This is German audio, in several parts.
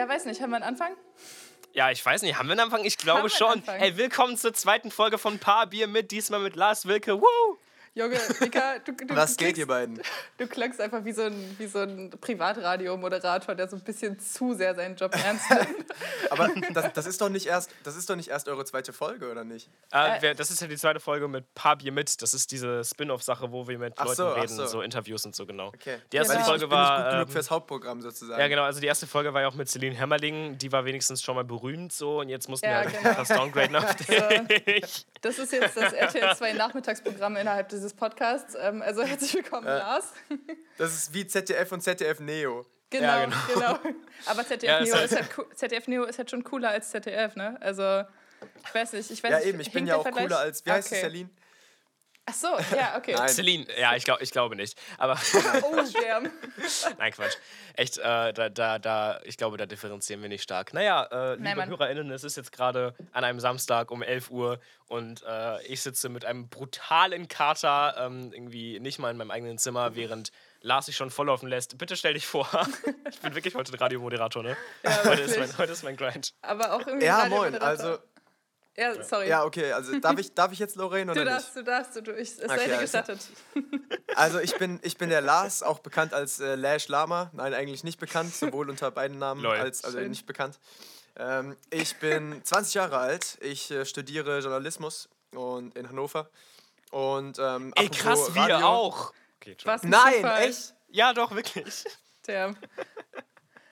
Ja, weiß nicht, haben wir einen Anfang? Ja, ich weiß nicht, haben wir einen Anfang? Ich glaube schon. Ey, willkommen zur zweiten Folge von Paar Bier mit, diesmal mit Lars Wilke. Woo! Junge, Mika, du, du, Was geht, ihr beiden? Du klangst einfach wie so ein, wie so ein Privatradio-Moderator, der so ein bisschen zu sehr seinen Job ernst nimmt. Aber das, das, ist doch nicht erst, das ist doch nicht erst eure zweite Folge, oder nicht? Äh, das ist ja die zweite Folge mit Paar Bier mit. Das ist diese Spin-off-Sache, wo wir mit ach Leuten so, reden, so. so. Interviews und so, genau. Okay. Die erste genau. Folge ich, ich war. Nicht gut genug ähm, fürs Hauptprogramm sozusagen. Ja, genau. Also die erste Folge war ja auch mit Celine Hämmerling. Die war wenigstens schon mal berühmt so und jetzt mussten ja, wir halt genau. das downgraden auf dich. Das ist jetzt das RTL 2 Nachmittagsprogramm innerhalb dieses Podcasts. Ähm, also herzlich willkommen, äh, Lars. Das ist wie ZDF und ZDF Neo. Genau, ja, genau. genau. Aber ZDF, ja, Neo ist halt, ZDF Neo ist halt schon cooler als ZDF, ne? Also, ich weiß nicht. Ich weiß ja, eben, ich bin ja auch cooler als, wie heißt okay. es, Celine? Ach so, ja, okay. Nein. Celine, ja, ich, glaub, ich glaube nicht. Aber oh, damn. Nein, Quatsch. Echt, äh, da, da, da, ich glaube, da differenzieren wir nicht stark. Naja, äh, liebe Nein, HörerInnen, es ist jetzt gerade an einem Samstag um 11 Uhr und äh, ich sitze mit einem brutalen Kater ähm, irgendwie nicht mal in meinem eigenen Zimmer, während Lars sich schon volllaufen lässt. Bitte stell dich vor. ich bin wirklich heute ein Radiomoderator, ne? Ja, heute, ist mein, heute ist mein Grind. Aber auch irgendwie. Ja, moin. Also, ja, sorry. Ja, okay, also darf ich, darf ich jetzt Lorraine oder du darfst, nicht? Du darfst, du darfst. Es okay, sei dir also- gestattet. Also ich bin, ich bin der Lars, auch bekannt als äh, Lash Lama. Nein, eigentlich nicht bekannt, sowohl unter beiden Namen Lol. als also nicht bekannt. Ähm, ich bin 20 Jahre alt, ich äh, studiere Journalismus und in Hannover. Und ähm, Ey, krass, Radio, wir auch. Okay, Was Nein, Zufall. echt? Ja, doch, wirklich. Damn.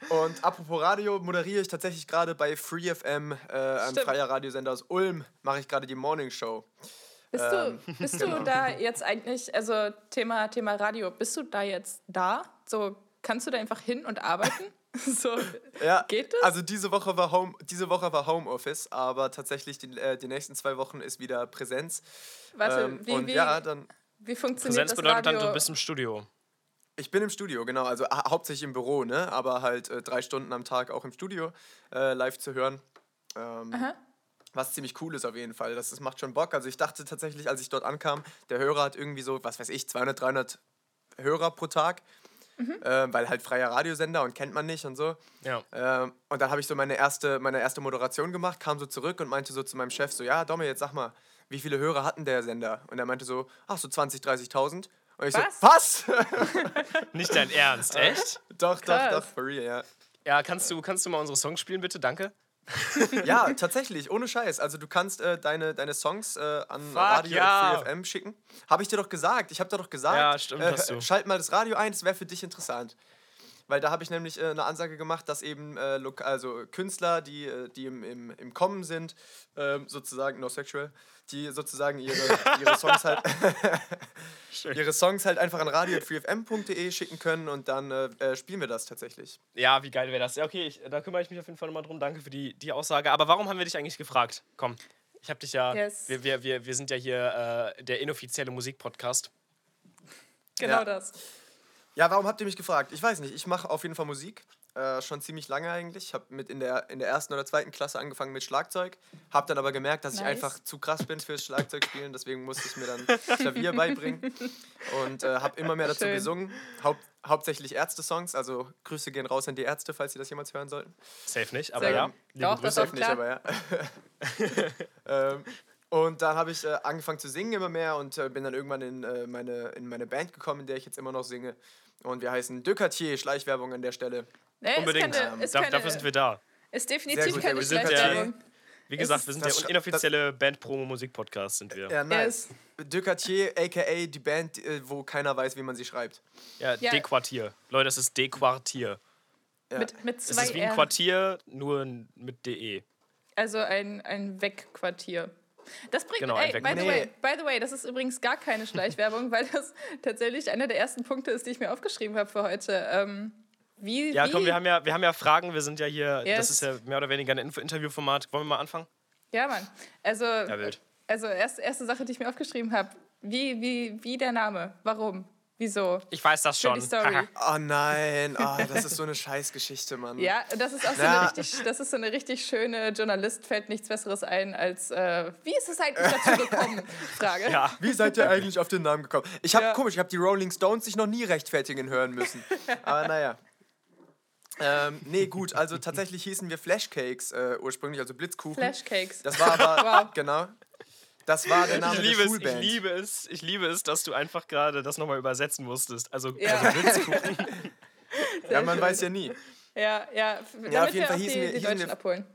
Und apropos Radio, moderiere ich tatsächlich gerade bei FreeFM, äh, einem freier Radiosender aus Ulm, mache ich gerade die Morning Show. Bist ähm, du, bist genau. du da jetzt eigentlich, also Thema, Thema Radio, bist du da jetzt da? So, kannst du da einfach hin und arbeiten? so, ja, geht das? Also diese Woche war Home, diese Woche war Homeoffice, aber tatsächlich die, äh, die nächsten zwei Wochen ist wieder Präsenz. Warte, ähm, wie, und wie, ja, dann, wie funktioniert Präsenz das bedeutet Radio? dann, du bist im Studio. Ich bin im Studio, genau. Also hau hauptsächlich im Büro, ne? Aber halt äh, drei Stunden am Tag auch im Studio äh, live zu hören. Ähm, was ziemlich cool ist auf jeden Fall. Das, das macht schon Bock. Also ich dachte tatsächlich, als ich dort ankam, der Hörer hat irgendwie so, was weiß ich, 200, 300 Hörer pro Tag. Mhm. Äh, weil halt freier Radiosender und kennt man nicht und so. Ja. Ähm, und dann habe ich so meine erste, meine erste Moderation gemacht, kam so zurück und meinte so zu meinem Chef so, ja, Domme, jetzt sag mal, wie viele Hörer hatten der Sender? Und er meinte so, ach so 20, 30.000. Und ich was? so, was? Nicht dein Ernst, echt? doch, Krass. doch, doch, for real, ja. Ja, kannst du, kannst du mal unsere Songs spielen, bitte? Danke. ja, tatsächlich, ohne Scheiß. Also du kannst äh, deine, deine Songs äh, an Fuck, Radio ja. FM schicken. Habe ich dir doch gesagt. Ich habe dir doch gesagt. Ja, stimmt, äh, hast du. Schalt mal das Radio ein, das wäre für dich interessant. Weil da habe ich nämlich äh, eine Ansage gemacht, dass eben äh, also Künstler, die, äh, die im, im, im Kommen sind, ähm, sozusagen no sexual, die sozusagen ihre, ihre Songs halt ihre Songs halt einfach an radio.freefm.de schicken können und dann äh, äh, spielen wir das tatsächlich. Ja, wie geil wäre das? Ja, okay, ich, da kümmere ich mich auf jeden Fall nochmal drum. Danke für die, die Aussage. Aber warum haben wir dich eigentlich gefragt? Komm, ich habe dich ja. Yes. Wir, wir, wir, wir sind ja hier äh, der inoffizielle Musikpodcast. Genau ja. das. Ja, warum habt ihr mich gefragt? Ich weiß nicht. Ich mache auf jeden Fall Musik. Äh, schon ziemlich lange eigentlich. Ich habe mit in der, in der ersten oder zweiten Klasse angefangen mit Schlagzeug. Habe dann aber gemerkt, dass nice. ich einfach zu krass bin fürs Schlagzeugspielen. Deswegen musste ich mir dann Klavier beibringen. Und äh, habe immer mehr dazu Schön. gesungen. Haupt, hauptsächlich Ärzte-Songs. Also Grüße gehen raus an die Ärzte, falls sie das jemals hören sollten. Safe nicht, aber Sehr ja. Doch, das Safe nicht, aber ja. ähm, und dann habe ich äh, angefangen zu singen immer mehr und äh, bin dann irgendwann in, äh, meine, in meine Band gekommen, in der ich jetzt immer noch singe. Und wir heißen De Quartier, Schleichwerbung an der Stelle. Nee, Unbedingt. Keine, da, keine, dafür sind wir da. Ist definitiv gut, keine wir sind Schleichwerbung. Wie gesagt, wir sind der inoffizielle Band-Promo-Musik-Podcast, sind wir. Ja, nice. De Quartier, a.k.a. die Band, äh, wo keiner weiß, wie man sie schreibt. Ja, ja. De-Quartier. Leute, das ist De-Quartier. Ja. Mit, mit zwei Es ist wie ein Quartier, nur mit DE. Also ein, ein Wegquartier. Das bringt, genau, ey, by, the way, by the way, das ist übrigens gar keine Schleichwerbung, weil das tatsächlich einer der ersten Punkte ist, die ich mir aufgeschrieben habe für heute. Ähm, wie, ja, wie? komm, wir haben ja, wir haben ja Fragen, wir sind ja hier, yes. das ist ja mehr oder weniger ein Interviewformat. Wollen wir mal anfangen? Ja, Mann. Also, ja, also erst, erste Sache, die ich mir aufgeschrieben habe, wie, wie, wie der Name, warum? Wieso? Ich weiß das schon. oh nein, oh, das ist so eine Scheißgeschichte, Mann. Ja, das ist auch so, eine, richtig, das ist so eine richtig schöne Journalist, fällt nichts Besseres ein als, äh, wie ist es eigentlich dazu gekommen? Frage. Ja. Wie seid ihr eigentlich auf den Namen gekommen? Ich habe, ja. komisch, ich habe die Rolling Stones sich noch nie rechtfertigen hören müssen. Aber naja. Ähm, nee, gut, also tatsächlich hießen wir Flashcakes äh, ursprünglich, also Blitzkuchen. Flashcakes. Das war aber, wow. genau. Das war der Name ich liebe der Schulband. Es, ich liebe es, ich liebe es, dass du einfach gerade das nochmal übersetzen musstest. Also, ja. also Blitzkuchen. ja, man weiß ja nie. Ja, ja. Ja, auf jeden Fall hießen wir, die hießen wir abholen.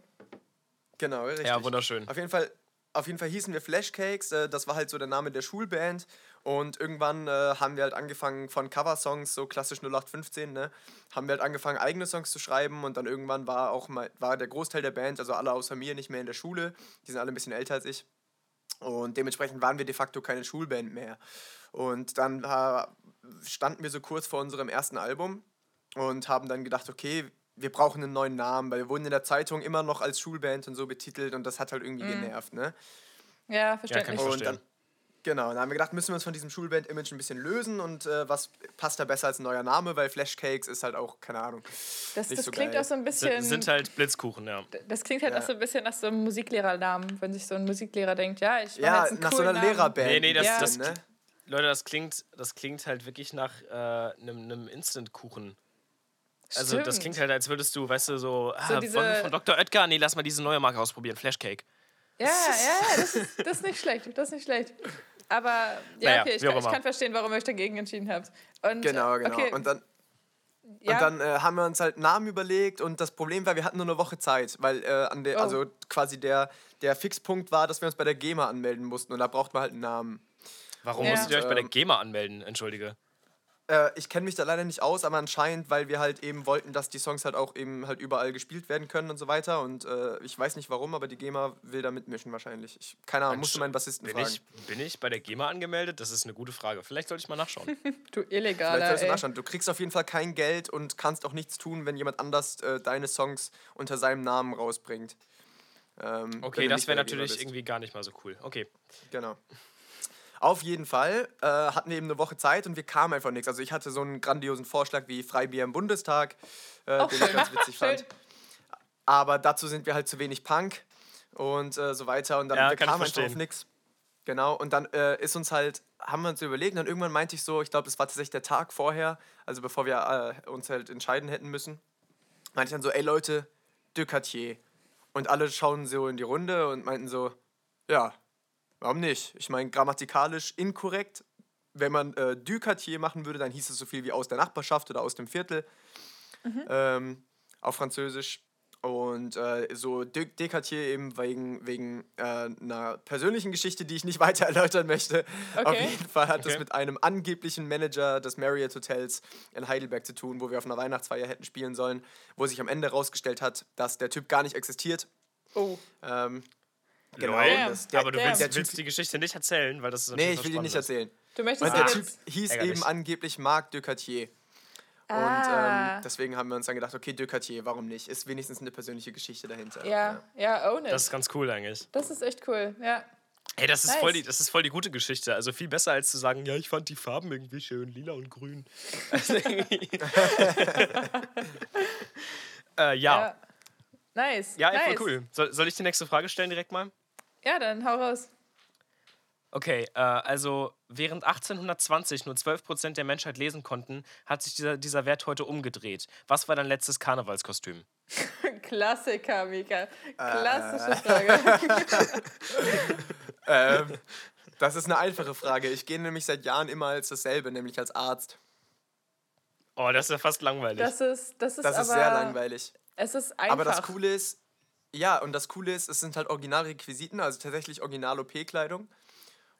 Genau, richtig. Ja, wunderschön. Auf jeden Fall, auf jeden Fall hießen wir Flashcakes. Äh, das war halt so der Name der Schulband. Und irgendwann äh, haben wir halt angefangen von Coversongs, so klassisch 0815, ne, haben wir halt angefangen, eigene Songs zu schreiben. Und dann irgendwann war auch mal, war der Großteil der Band, also alle außer mir, nicht mehr in der Schule. Die sind alle ein bisschen älter als ich. Und dementsprechend waren wir de facto keine Schulband mehr. Und dann äh, standen wir so kurz vor unserem ersten Album und haben dann gedacht, okay, wir brauchen einen neuen Namen, weil wir wurden in der Zeitung immer noch als Schulband und so betitelt und das hat halt irgendwie mhm. genervt, ne? Ja, verständlich. Ja, kann ich verstehen. Genau, dann haben wir gedacht, müssen wir uns von diesem Schulband-Image ein bisschen lösen und äh, was passt da besser als ein neuer Name, weil Flashcakes ist halt auch, keine Ahnung. Das, das so klingt geil. auch so ein bisschen. S sind halt Blitzkuchen, ja. Das klingt halt ja. auch so ein bisschen nach so einem Musiklehrernamen, wenn sich so ein Musiklehrer denkt, ja, ich mache ja, jetzt einen nach so einer Namen. Lehrerband. Nee, nee, das, ja. das, ne? Leute, das klingt, das klingt halt wirklich nach einem äh, Instant-Kuchen. Also Stimmt. das klingt halt, als würdest du, weißt du, so, so ah, von, von Dr. Oetker, nee, lass mal diese neue Marke ausprobieren, Flashcake. Ja, ja, das ist, das ist nicht schlecht, das ist nicht schlecht. Aber ja, naja, okay, ich, kann, ich kann verstehen, warum ihr euch dagegen entschieden habt. Und, genau, genau. Okay. Und dann, ja. Und dann äh, haben wir uns halt Namen überlegt und das Problem war, wir hatten nur eine Woche Zeit, weil äh, an der, oh. also quasi der, der Fixpunkt war, dass wir uns bei der GEMA anmelden mussten und da braucht man halt einen Namen. Warum ja. musstet ihr euch bei der ähm, GEMA anmelden? Entschuldige. Äh, ich kenne mich da leider nicht aus, aber anscheinend, weil wir halt eben wollten, dass die Songs halt auch eben halt überall gespielt werden können und so weiter. Und äh, ich weiß nicht warum, aber die GEMA will da mitmischen wahrscheinlich. Ich, keine Ahnung, musste meinen Bassisten bin fragen. Ich, bin ich bei der GEMA angemeldet? Das ist eine gute Frage. Vielleicht sollte ich mal nachschauen. du illegaler, Vielleicht solltest du nachschauen. Du kriegst auf jeden Fall kein Geld und kannst auch nichts tun, wenn jemand anders äh, deine Songs unter seinem Namen rausbringt. Ähm, okay, das wäre natürlich irgendwie gar nicht mal so cool. Okay. Genau. Auf jeden Fall äh, hatten wir eben eine Woche Zeit und wir kamen einfach nichts. Also ich hatte so einen grandiosen Vorschlag wie Freibier im Bundestag, äh, den schön. ich ganz witzig fand. Aber dazu sind wir halt zu wenig Punk und äh, so weiter. Und dann ja, wir kamen einfach auf nichts. Genau, und dann äh, ist uns halt, haben wir uns überlegt, und dann irgendwann meinte ich so, ich glaube, das war tatsächlich der Tag vorher, also bevor wir äh, uns halt entscheiden hätten müssen, meinte ich dann so, ey Leute, De Cartier. Und alle schauen so in die Runde und meinten so, ja, Warum nicht? Ich meine, grammatikalisch inkorrekt. Wenn man äh, du Quartier machen würde, dann hieß es so viel wie aus der Nachbarschaft oder aus dem Viertel. Mhm. Ähm, auf Französisch. Und äh, so Dekartier eben wegen, wegen äh, einer persönlichen Geschichte, die ich nicht weiter erläutern möchte. Okay. Auf jeden Fall hat okay. es mit einem angeblichen Manager des Marriott Hotels in Heidelberg zu tun, wo wir auf einer Weihnachtsfeier hätten spielen sollen, wo sich am Ende herausgestellt hat, dass der Typ gar nicht existiert. Oh. Ähm, Genau. Das, der, aber du willst, willst typ, die Geschichte nicht erzählen, weil das ist Nee, ich will die nicht erzählen. Du möchtest Und der Typ hieß ärgerlich. eben angeblich Marc de Cartier. Ah. Und ähm, deswegen haben wir uns dann gedacht, okay, de Cartier, warum nicht? Ist wenigstens eine persönliche Geschichte dahinter. Ja, ja, own it. Das ist ganz cool eigentlich. Das ist echt cool, ja. Hey, das ist, nice. voll die, das ist voll die gute Geschichte. Also viel besser als zu sagen, ja, ich fand die Farben irgendwie schön, lila und grün. Also äh, ja. ja. Nice. Ja, nice. voll cool. Soll, soll ich die nächste Frage stellen direkt mal? Ja, dann hau raus. Okay, äh, also während 1820 nur 12% der Menschheit lesen konnten, hat sich dieser, dieser Wert heute umgedreht. Was war dein letztes Karnevalskostüm? Klassiker, Mika. Klassische äh. Frage. ähm, das ist eine einfache Frage. Ich gehe nämlich seit Jahren immer als dasselbe, nämlich als Arzt. Oh, das ist ja fast langweilig. Das ist, das ist, das ist sehr langweilig. Es ist einfach. Aber das Coole ist, ja, und das Coole ist, es sind halt Originalrequisiten, also tatsächlich Original-OP-Kleidung.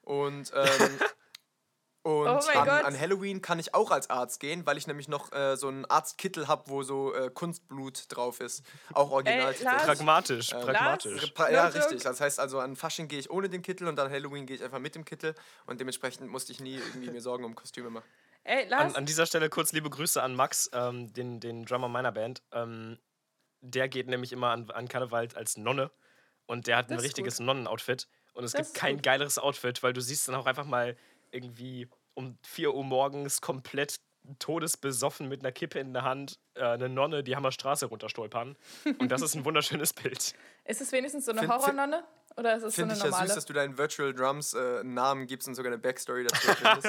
Und, ähm, und oh an, an, Halloween kann ich auch als Arzt gehen, weil ich nämlich noch äh, so einen Arztkittel habe, wo so äh, Kunstblut drauf ist. Auch original. Ey, pragmatisch, ähm, pragmatisch. Pra ja, richtig. Das heißt also, an Fasching gehe ich ohne den Kittel und an Halloween gehe ich einfach mit dem Kittel. Und dementsprechend musste ich nie irgendwie mir Sorgen um Kostüme machen. Ey, an, an, dieser Stelle kurz liebe Grüße an Max, ähm, den, den Drummer meiner Band. Ähm, der geht nämlich immer an, an Karneval als Nonne und der hat ein richtiges Nonnenoutfit. Und es das gibt kein gut. geileres Outfit, weil du siehst dann auch einfach mal irgendwie um 4 Uhr morgens komplett todesbesoffen mit einer Kippe in der Hand äh, eine Nonne die Hammerstraße runterstolpern. Und das ist ein wunderschönes Bild. Ist es wenigstens so eine Horrornonne? Oder ist es so eine ich normale? ja süß, dass du deinen Virtual Drums äh, einen Namen gibst und sogar eine Backstory dazu findest.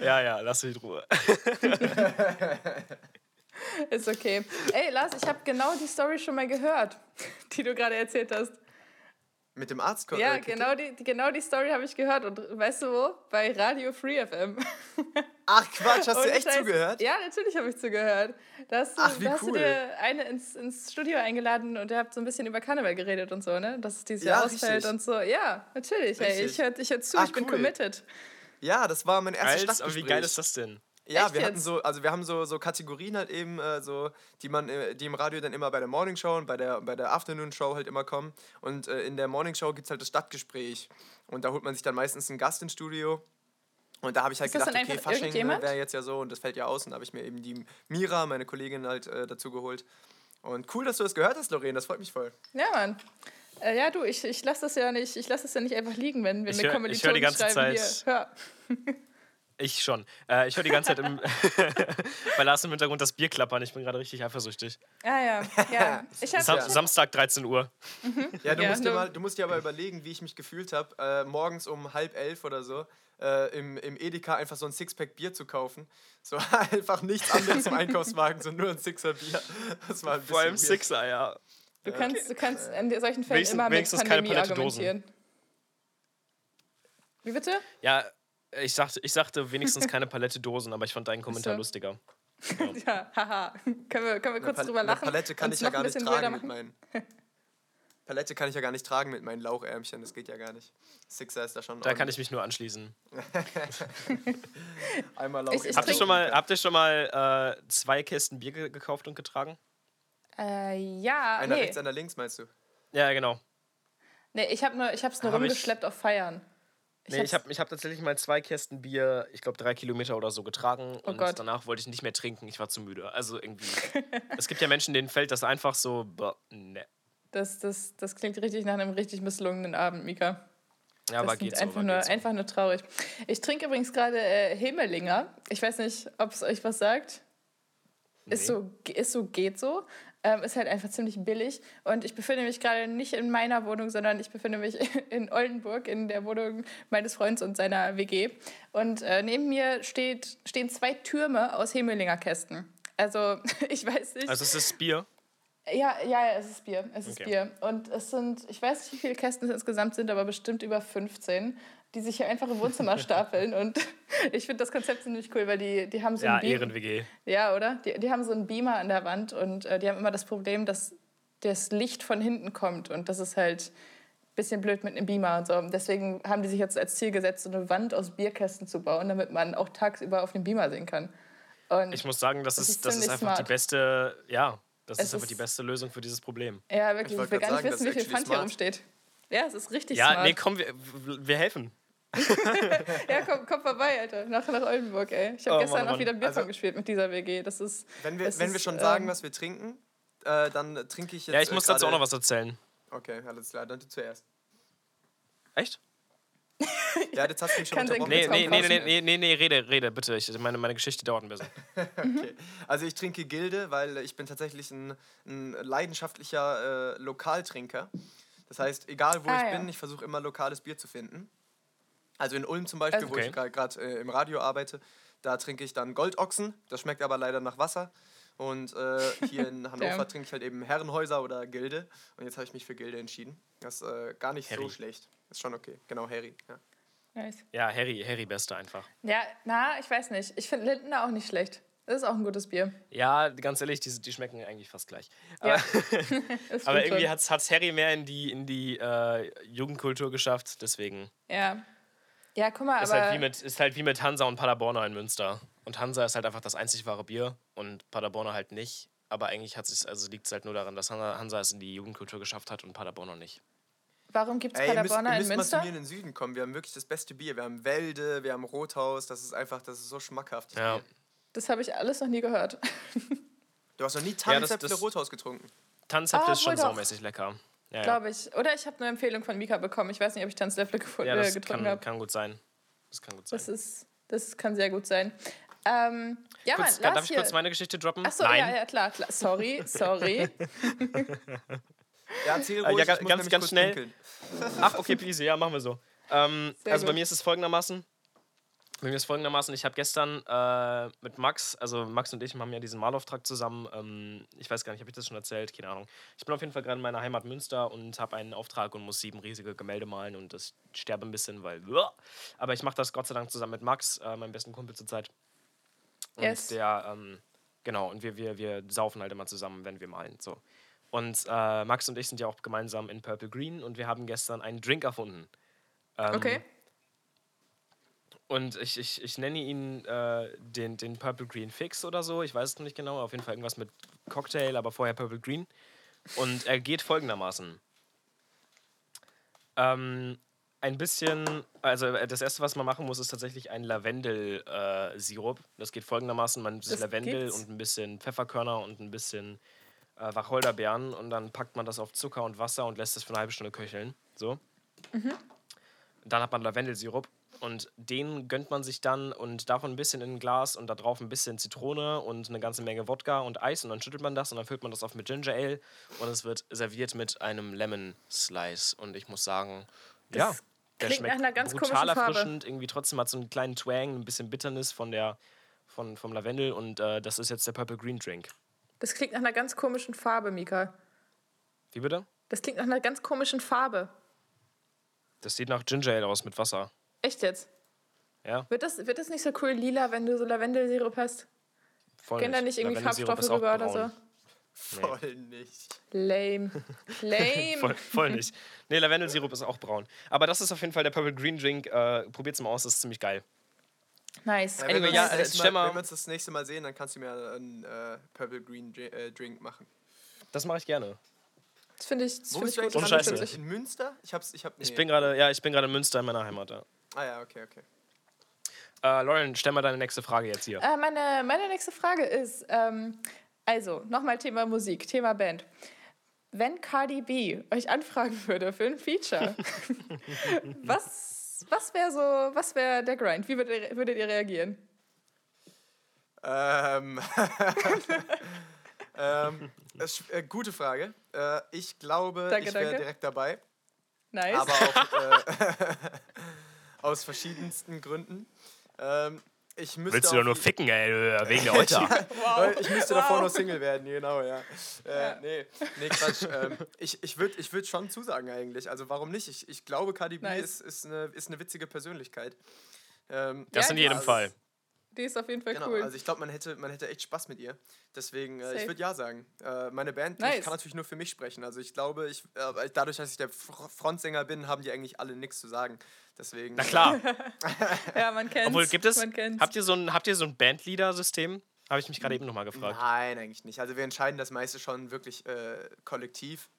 Ja, ja, lass mich in Ruhe. Ist okay. Ey, Lars, ich habe genau die Story schon mal gehört, die du gerade erzählt hast. Mit dem Arzt? Ja, genau die, genau die Story habe ich gehört. Und weißt du wo? Bei Radio Free FM. Ach Quatsch, hast du echt heißt, zugehört? Ja, natürlich habe ich zugehört. Da hast du, Ach, wie da hast cool. du dir eine ins, ins Studio eingeladen und ihr habt so ein bisschen über Karneval geredet und so, ne? Dass es dieses Jahr ja, ausfällt richtig. und so. Ja, natürlich. Ey, ich höre ich hör zu, Ach, ich bin cool. committed. Ja, das war mein erstes Als, Aber wie geil ist das denn? Ja, Echt wir jetzt? hatten so, also wir haben so, so Kategorien halt eben, äh, so, die man, äh, die im Radio dann immer bei der Morning Show und bei der, bei der Afternoon Show halt immer kommen. Und äh, in der Morning Show gibt es halt das Stadtgespräch. Und da holt man sich dann meistens einen Gast ins Studio. Und da habe ich halt gedacht, okay, Fasching ne, wäre jetzt ja so und das fällt ja aus. Und da habe ich mir eben die Mira, meine Kollegin, halt äh, dazu geholt. Und cool, dass du das gehört hast, Lorraine, das freut mich voll. Ja, Mann. Äh, ja, du, ich, ich lasse das ja nicht, ich lasse das ja nicht einfach liegen, wenn, wenn ich die ganze schreiben, Zeit. hier, hör. Ich schon. Äh, ich höre die ganze Zeit im, bei Lars im Hintergrund das Bier klappern. Ich bin gerade richtig eifersüchtig. Ah ja, ja. Ich Sam ja. Samstag 13 Uhr. Mhm. Ja, du, ja, musst dir mal, du musst dir aber überlegen, wie ich mich gefühlt habe, äh, morgens um halb elf oder so äh, im, im Edeka einfach so ein Sixpack Bier zu kaufen. So einfach nichts anderes im Einkaufswagen, sondern nur ein Sixer Bier. Das war ein Vor allem Sixer, ja. Du kannst, du kannst in solchen Fällen wenigstens, immer mit Pandemie argumentieren. Wie bitte? Ja, ich sagte, ich sagte wenigstens keine Palette Dosen, aber ich fand deinen Kommentar so. lustiger. Ja, ja haha. können wir, können wir kurz drüber lachen? Palette kann ich ja gar nicht tragen mit meinen. Palette kann ich ja gar nicht tragen mit meinen Lauchärmchen, das geht ja gar nicht. Sixer ist da schon. Da ordentlich. kann ich mich nur anschließen. Einmal Lauch. Ich, ich habt, ihr schon mal, habt ihr schon mal äh, zwei Kästen Bier ge gekauft und getragen? Äh, ja. Einer nee. rechts, einer links, meinst du? Ja, genau. Nee, ich habe nur, ich hab's nur hab rumgeschleppt ich, auf Feiern. Ich nee, ich habe ich hab tatsächlich mal zwei Kästen Bier, ich glaube drei Kilometer oder so getragen oh und Gott. danach wollte ich nicht mehr trinken. Ich war zu müde. Also irgendwie. es gibt ja Menschen, denen fällt das einfach so, ne. Das, das, das klingt richtig nach einem richtig misslungenen Abend, Mika. Ja, aber geht so. Einfach, nur, so. einfach nur traurig. Ich trinke übrigens gerade äh, Hemelinger. Ich weiß nicht, ob es euch was sagt. Nee. Ist, so, ist so, geht so. Ähm, ist halt einfach ziemlich billig. Und ich befinde mich gerade nicht in meiner Wohnung, sondern ich befinde mich in Oldenburg, in der Wohnung meines Freundes und seiner WG. Und äh, neben mir steht, stehen zwei Türme aus Hemelinger Kästen. Also, ich weiß nicht. Also, es ist Bier? Ja, ja, es ist Bier. Es ist okay. Bier. Und es sind, ich weiß nicht, wie viele Kästen es insgesamt sind, aber bestimmt über 15 die sich hier einfach im Wohnzimmer stapeln. Und ich finde das Konzept ziemlich cool, weil die, die haben so ja, Ehren-WG. Ja, oder? Die, die haben so einen Beamer an der Wand und äh, die haben immer das Problem, dass das Licht von hinten kommt und das ist halt ein bisschen blöd mit einem Beamer und so. Deswegen haben die sich jetzt als Ziel gesetzt, so eine Wand aus Bierkästen zu bauen, damit man auch tagsüber auf dem Beamer sehen kann. Und ich muss sagen, das, das ist, das ist einfach smart. die beste, ja, das es ist einfach die beste Lösung für dieses Problem. Ja, wirklich. Ich, ich will gar nicht sagen, wissen, wie viel Pfand hier rumsteht. Ja, es ist richtig ja, smart. Ja, nee, komm, wir, wir helfen. ja, komm, komm vorbei, Alter. Nach, nach Oldenburg, ey. Ich habe oh, gestern Mann, auch wieder Bierpong also, gespielt mit dieser WG. Das ist. Wenn wir, wenn ist, wir schon sagen, ähm, was wir trinken, äh, dann trinke ich jetzt. Ja, ich muss äh, dazu auch noch was erzählen. Okay, alles klar. Dann du zuerst. Echt? ja, jetzt hast du mich schon unterbrochen. Nee, nee, nee, nee, nee, nee, nee, rede, rede, bitte. Ich, meine, meine Geschichte dauert ein bisschen. okay. Also ich trinke Gilde, weil ich bin tatsächlich ein, ein leidenschaftlicher äh, Lokaltrinker. Das heißt, egal wo ah, ich ja. bin, ich versuche immer lokales Bier zu finden. Also in Ulm zum Beispiel, okay. wo ich gerade äh, im Radio arbeite, da trinke ich dann Goldochsen. Das schmeckt aber leider nach Wasser. Und äh, hier in Hannover trinke ich halt eben Herrenhäuser oder Gilde. Und jetzt habe ich mich für Gilde entschieden. Das ist äh, gar nicht Harry. so schlecht. Ist schon okay. Genau, Harry. Ja, nice. ja Harry, Harry Beste einfach. Ja, na, ich weiß nicht. Ich finde Lindner auch nicht schlecht. Das ist auch ein gutes Bier. Ja, ganz ehrlich, die, die schmecken eigentlich fast gleich. Ja. Aber, aber irgendwie hat es Harry mehr in die, in die äh, Jugendkultur geschafft, deswegen. Ja. Ja, guck mal, ist aber. Halt wie mit, ist halt wie mit Hansa und Paderborner in Münster. Und Hansa ist halt einfach das einzig wahre Bier und Paderborner halt nicht. Aber eigentlich also liegt es halt nur daran, dass Hansa es in die Jugendkultur geschafft hat und Paderborner nicht. Warum gibt es Paderborner müsst, in Münster? Wir müssen mal zu mir in den Süden kommen. Wir haben wirklich das beste Bier. Wir haben Wälde, wir haben Rothaus. Das ist einfach, das ist so schmackhaft. Ja. Bier. Das habe ich alles noch nie gehört. Du hast noch nie Tannenzäpfle ja, Rothaus getrunken. Tannenzäpfle ah, ist schon saumäßig lecker. Ja, Glaube ich. Oder ich habe eine Empfehlung von Mika bekommen. Ich weiß nicht, ob ich Tanzlöffel ja, äh, getrunken habe. kann gut sein. Das kann gut sein. Das, ist, das kann sehr gut sein. Ähm, ja, kurz, Mann, darf ich kurz meine Geschichte droppen? Achso, ja, ja, klar, klar. Sorry, sorry. ja, erzähl ruhig, ja, ganz, ganz schnell. Ach, okay, please, ja, machen wir so. Ähm, also gut. bei mir ist es folgendermaßen. Bei mir ist folgendermaßen, ich habe gestern äh, mit Max, also Max und ich haben ja diesen Malauftrag zusammen, ähm, ich weiß gar nicht, habe ich das schon erzählt, keine Ahnung. Ich bin auf jeden Fall gerade in meiner Heimat Münster und habe einen Auftrag und muss sieben riesige Gemälde malen und das sterbe ein bisschen, weil... Aber ich mache das Gott sei Dank zusammen mit Max, äh, meinem besten Kumpel zurzeit. Und yes. der, ähm, genau, und wir, wir, wir saufen halt immer zusammen, wenn wir malen, so. Und äh, Max und ich sind ja auch gemeinsam in Purple Green und wir haben gestern einen Drink erfunden. Ähm, okay. Und ich, ich, ich nenne ihn äh, den, den Purple Green Fix oder so. Ich weiß es noch nicht genau. Auf jeden Fall irgendwas mit Cocktail, aber vorher Purple Green. Und er geht folgendermaßen. Ähm, ein bisschen, also äh, das erste, was man machen muss, ist tatsächlich ein Lavendel-Sirup. Äh, das geht folgendermaßen: man das Lavendel gibt's. und ein bisschen Pfefferkörner und ein bisschen äh, Wacholderbeeren und dann packt man das auf Zucker und Wasser und lässt es für eine halbe Stunde köcheln. So. Mhm. Dann hat man Lavendelsirup und den gönnt man sich dann und davon ein bisschen in ein Glas und da drauf ein bisschen Zitrone und eine ganze Menge Wodka und Eis und dann schüttelt man das und dann füllt man das auf mit Ginger Ale und es wird serviert mit einem Lemon Slice und ich muss sagen, das ja, der schmeckt nach einer ganz brutal erfrischend, irgendwie trotzdem hat so einen kleinen Twang, ein bisschen Bitternis von der von, vom Lavendel und äh, das ist jetzt der Purple Green Drink. Das klingt nach einer ganz komischen Farbe, Mika. Wie bitte? Das klingt nach einer ganz komischen Farbe. Das sieht nach Ginger Ale aus mit Wasser. Echt jetzt? Ja. Wird das, wird das nicht so cool lila, wenn du so Lavendelsirup hast? Voll Gehen da nicht irgendwie Farbstoffe rüber oder so? Voll nee. nicht. Lame. Lame. voll, voll, nicht. Nee, Lavendelsirup ist auch braun. Aber das ist auf jeden Fall der Purple Green Drink. Äh, probiert's mal aus, das ist ziemlich geil. Nice. Ja, wenn, wir ja, äh, mal, wenn wir uns das nächste Mal sehen, dann kannst du mir einen äh, Purple Green äh, Drink machen. Das mache ich gerne. Das finde ich, das find ich gut. Und Scheiße. In Münster? Ich, hab's, ich, hab, nee. ich bin gerade, ja, ich bin gerade in Münster in meiner Heimat. Ja. Ah ja, okay, okay. Äh, Lauren, stell mal deine nächste Frage jetzt hier. Äh, meine, meine nächste Frage ist, ähm, also nochmal Thema Musik, Thema Band. Wenn Cardi B euch anfragen würde für ein Feature, was, was wäre so, was wäre der Grind? Wie würdet, würdet ihr reagieren? Ähm, ähm, ist, äh, gute Frage. Äh, ich glaube, danke, ich wäre direkt dabei. Nice. Aber auch äh, aus verschiedensten Gründen. Ähm, ich müsste Willst du doch nur ficken, ey, wegen der Euter. wow. Ich müsste wow. davor noch Single werden, genau, ja. Äh, ja. Nee, nee, Quatsch. ähm, ich ich würde ich würd schon zusagen eigentlich. Also warum nicht? Ich, ich glaube, Cardi B nice. ist, ist, eine, ist eine witzige Persönlichkeit. Ähm, das ja, in jedem Fall. Die ist auf jeden Fall genau, cool. Also ich glaube, man hätte, man hätte echt Spaß mit ihr. Deswegen, äh, ich würde ja sagen. Äh, meine Band, nice. ich kann natürlich nur für mich sprechen. Also ich glaube, ich, äh, dadurch, dass ich der Frontsänger bin, haben die eigentlich alle nichts zu sagen. Deswegen. Na klar. ja, man kennt Obwohl, gibt es, habt ihr so ein, habt ihr so ein Bandleader-System? Habe ich mich gerade eben nochmal gefragt. Nein, eigentlich nicht. Also wir entscheiden das meiste schon wirklich äh, kollektiv.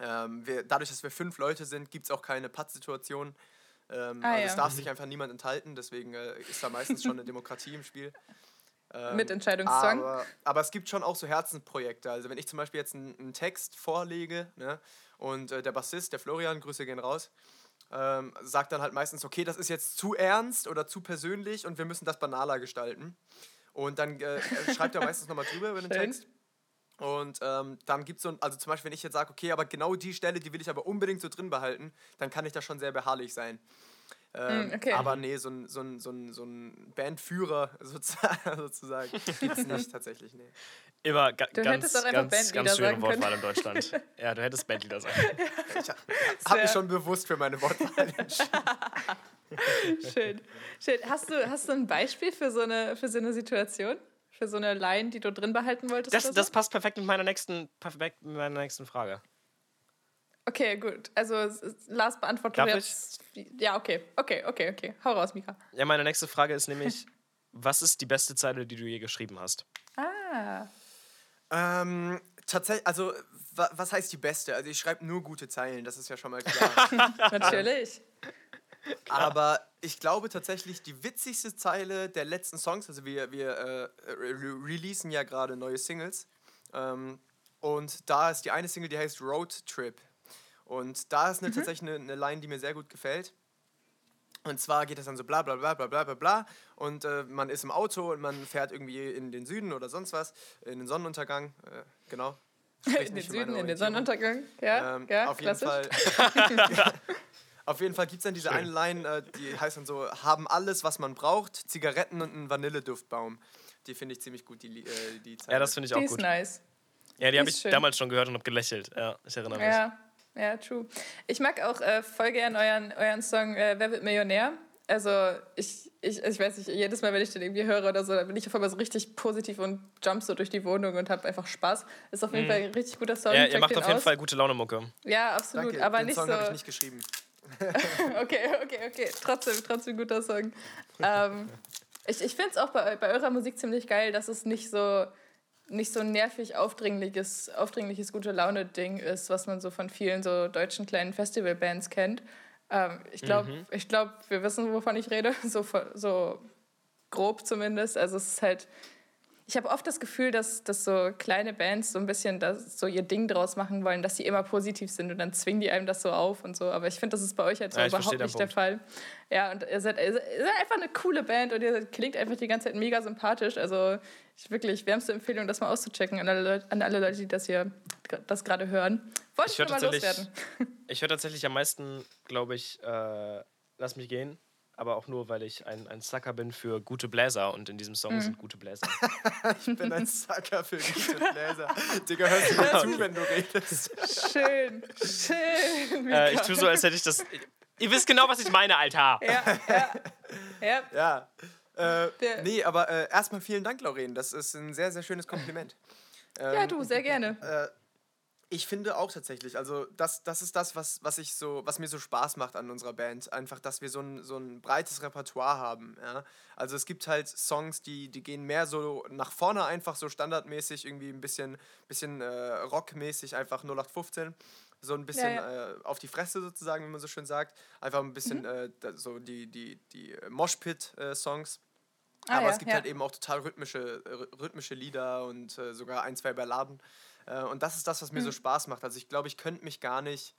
Ähm, wir, dadurch, dass wir fünf Leute sind, gibt es auch keine Pattsituation. situation ähm, ah, also ja. es darf sich einfach niemand enthalten, deswegen äh, ist da meistens schon eine Demokratie im Spiel. Ähm, Mit Entscheidungszwang. Aber, aber, es gibt schon auch so Herzenprojekte. Also wenn ich zum Beispiel jetzt einen, einen Text vorlege ne, und äh, der Bassist, der Florian, Grüße gehen raus, ähm, sagt dann halt meistens, okay, das ist jetzt zu ernst oder zu persönlich und wir müssen das banaler gestalten. Und dann äh, schreibt er meistens nochmal drüber über den Text. Und ähm, dann gibt es so, also zum Beispiel, wenn ich jetzt sage, okay, aber genau die Stelle, die will ich aber unbedingt so drin behalten, dann kann ich da schon sehr beharrlich sein. Ähm, mm, okay. Aber nee, so ein, so ein, so ein, so ein Bandführer sozusagen gibt es nicht tatsächlich. Nee. Immer ga du ganz, ganz, ganz schöne Wortwahl in Deutschland. ja, du hättest Bandleader sein ja. Ich habe mich schon bewusst für meine Wortwahl entschieden. Schön. Schön. Hast, du, hast du ein Beispiel für so eine, für so eine Situation? Für so eine Line, die du drin behalten wolltest? Das, so? das passt perfekt mit meiner nächsten, perfekt mit meiner nächsten Frage. Okay, gut. Also Lars beantwortet Darf jetzt. Ich? Ja, okay. Okay, okay, okay. Hau raus, Mika. Ja, meine nächste Frage ist nämlich: Was ist die beste Zeile, die du je geschrieben hast? Ah. Ähm, tatsächlich, also was heißt die beste? Also ich schreibe nur gute Zeilen, das ist ja schon mal klar. Natürlich. Aber ich glaube tatsächlich, die witzigste Zeile der letzten Songs, also wir, wir äh, re releasen ja gerade neue Singles. Ähm, und da ist die eine Single, die heißt Road Trip. Und da ist eine, mhm. tatsächlich eine, eine Line, die mir sehr gut gefällt. Und zwar geht es dann so bla bla bla bla bla bla bla und äh, man ist im Auto und man fährt irgendwie in den Süden oder sonst was, in den Sonnenuntergang, äh, genau. in den Süden, in den Sonnenuntergang, ja, ähm, ja Auf jeden Fall. Auf jeden Fall gibt es dann diese Schön. eine Line, äh, die heißt dann so: haben alles, was man braucht, Zigaretten und einen Vanilleduftbaum. Die finde ich ziemlich gut, die, äh, die Zeile. Ja, das finde ich auch die gut. Die ist nice. Ja, die habe ich schön. damals schon gehört und habe gelächelt. Ja, ich erinnere mich. Ja, ja, true. Ich mag auch äh, voll gern euren, euren Song äh, Wer wird Millionär? Also ich, ich, ich weiß nicht, jedes Mal, wenn ich den irgendwie höre oder so, dann bin ich auf einmal so richtig positiv und jump so durch die Wohnung und habe einfach Spaß. Ist auf jeden mhm. Fall ein richtig guter Song. Ja, ihr macht auf jeden aus. Fall gute Laune Mucke. Ja, absolut. Danke, aber den nicht Song so. habe ich nicht geschrieben. okay, okay, okay. Trotzdem, trotzdem guter Song. ähm, ich ich finde es auch bei, bei eurer Musik ziemlich geil, dass es nicht so nicht so ein nervig aufdringliches, aufdringliches gute Laune-Ding ist, was man so von vielen so deutschen kleinen Festivalbands kennt, ähm, ich glaube, mhm. Ich glaub, wir wissen, wovon ich rede, so, so grob zumindest. Also es ist halt, ich habe oft das Gefühl, dass, dass so kleine Bands so ein bisschen das, so ihr Ding draus machen wollen, dass sie immer positiv sind und dann zwingen die einem das so auf und so. Aber ich finde, das ist bei euch halt so ja, überhaupt nicht der Fall. Ja, und ihr seid, ihr seid einfach eine coole Band und ihr klingt einfach die ganze Zeit mega sympathisch. Also ich wirklich wärmste Empfehlung, das mal auszuchecken an alle, Leute, an alle Leute, die das hier das gerade hören. Wollte ich, ich mal loswerden. Ich höre tatsächlich am meisten, glaube ich, äh, Lass mich gehen aber auch nur, weil ich ein, ein Sucker bin für gute Bläser und in diesem Song mhm. sind gute Bläser. ich bin ein Sucker für gute Bläser. Digga, hörst du mir zu, wenn du redest. Schön, schön. Äh, ich tue so, als hätte ich das. Ihr wisst genau, was ich meine, Alter. Ja, ja. Ja. ja. Äh, nee, aber äh, erstmal vielen Dank, Lauren. Das ist ein sehr, sehr schönes Kompliment. Ähm, ja, du, sehr gerne. Äh, ich finde auch tatsächlich, also das, das ist das, was, was, ich so, was mir so Spaß macht an unserer Band. Einfach, dass wir so ein, so ein breites Repertoire haben. Ja? Also es gibt halt Songs, die, die gehen mehr so nach vorne, einfach so standardmäßig, irgendwie ein bisschen, bisschen äh, rockmäßig, einfach 0815. So ein bisschen ja, ja. Äh, auf die Fresse sozusagen, wie man so schön sagt. Einfach ein bisschen mhm. äh, so die, die, die Moshpit-Songs. Ah, Aber es gibt halt eben auch total rhythmische, rhythmische Lieder und äh, sogar ein, zwei Balladen. Äh, und das ist das, was mir mhm. so Spaß macht. Also ich glaube, ich könnte mich gar nicht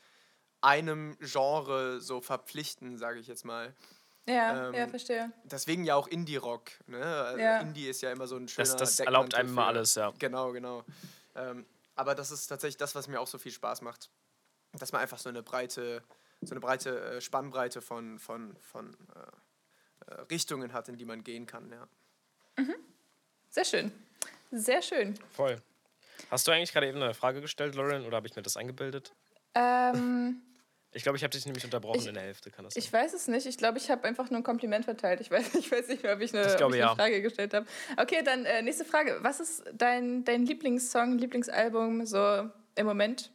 einem Genre so verpflichten, sage ich jetzt mal. Ja, ähm, ja, verstehe. Deswegen ja auch Indie-Rock. Ne? Also ja. Indie ist ja immer so ein schöner Das, das erlaubt einem immer alles, ja. Genau, genau. Ähm, aber das ist tatsächlich das, was mir auch so viel Spaß macht. Dass man einfach so eine breite, so eine breite äh, Spannbreite von, von, von äh, äh, Richtungen hat, in die man gehen kann, ja. Mhm. Sehr schön. Sehr schön. Voll. Hast du eigentlich gerade eben eine Frage gestellt, Lauren, oder habe ich mir das eingebildet? Ähm. Ich glaube, ich habe dich nämlich unterbrochen ich, in der Hälfte, kann das sein? Ich weiß es nicht. Ich glaube, ich habe einfach nur ein Kompliment verteilt. Ich weiß, ich weiß nicht mehr, ob ich eine, ich glaube, ich eine ja. Frage gestellt habe. Okay, dann äh, nächste Frage. Was ist dein, dein Lieblingssong, Lieblingsalbum so im Moment?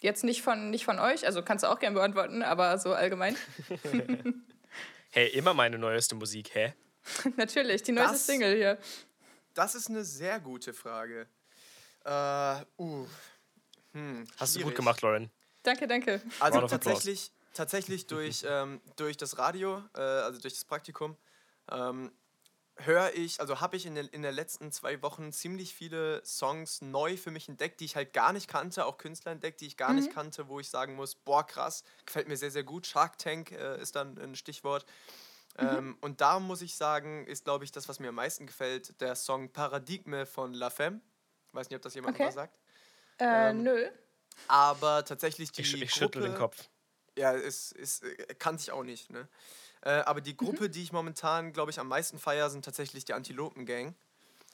Jetzt nicht von, nicht von euch, also kannst du auch gerne beantworten, aber so allgemein. hey, immer meine neueste Musik, hä? Natürlich, die neueste das, Single hier. Das ist eine sehr gute Frage. Äh, uh. Hm, Hast du gut gemacht, Lauren. Danke, danke. Also tatsächlich, tatsächlich durch, ähm, durch das Radio, äh, also durch das Praktikum, ähm, höre ich, also habe ich in, den, in den letzten zwei Wochen ziemlich viele Songs neu für mich entdeckt, die ich halt gar nicht kannte, auch Künstler entdeckt, die ich gar mhm. nicht kannte, wo ich sagen muss, boah, krass, gefällt mir sehr, sehr gut. Shark Tank äh, ist dann ein Stichwort. Mhm. Ähm, und da muss ich sagen, ist, glaube ich, das, was mir am meisten gefällt, der Song Paradigme von La Femme. Weiß nicht, ob das jemand okay. was sagt. Äh, ähm, nö. Aber tatsächlich die. Ich, ich schüttel den Kopf. Ja, ist, ist, äh, kann ich auch nicht. Ne? Äh, aber die Gruppe, mhm. die ich momentan, glaube ich, am meisten feiere, sind tatsächlich die Antilopen Gang.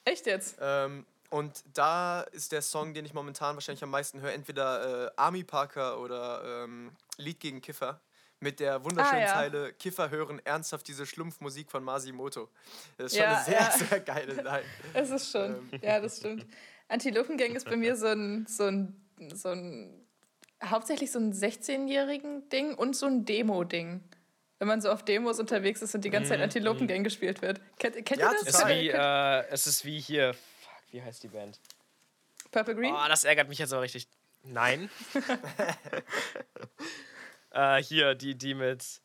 Echt jetzt? Ähm, und da ist der Song, den ich momentan wahrscheinlich am meisten höre, entweder äh, Army Parker oder ähm, Lied gegen Kiffer. Mit der wunderschönen ah, ja. Zeile: Kiffer hören ernsthaft diese Schlumpfmusik von Masimoto. Das ist schon ja, eine sehr, ja. sehr geile Line. Es ist schon. Ähm. Ja, das stimmt. Antilopengang ist bei mir so ein, so ein, so ein hauptsächlich so ein 16-jährigen Ding und so ein Demo-Ding. Wenn man so auf Demos unterwegs ist und die ganze Zeit mhm, Antilopengang mhm. gespielt wird. Kennt, kennt ja, ihr das? Es ist, wie, äh, es ist wie hier, fuck, wie heißt die Band? Purple Green? Oh, das ärgert mich jetzt aber richtig. Nein. äh, hier, die, die mit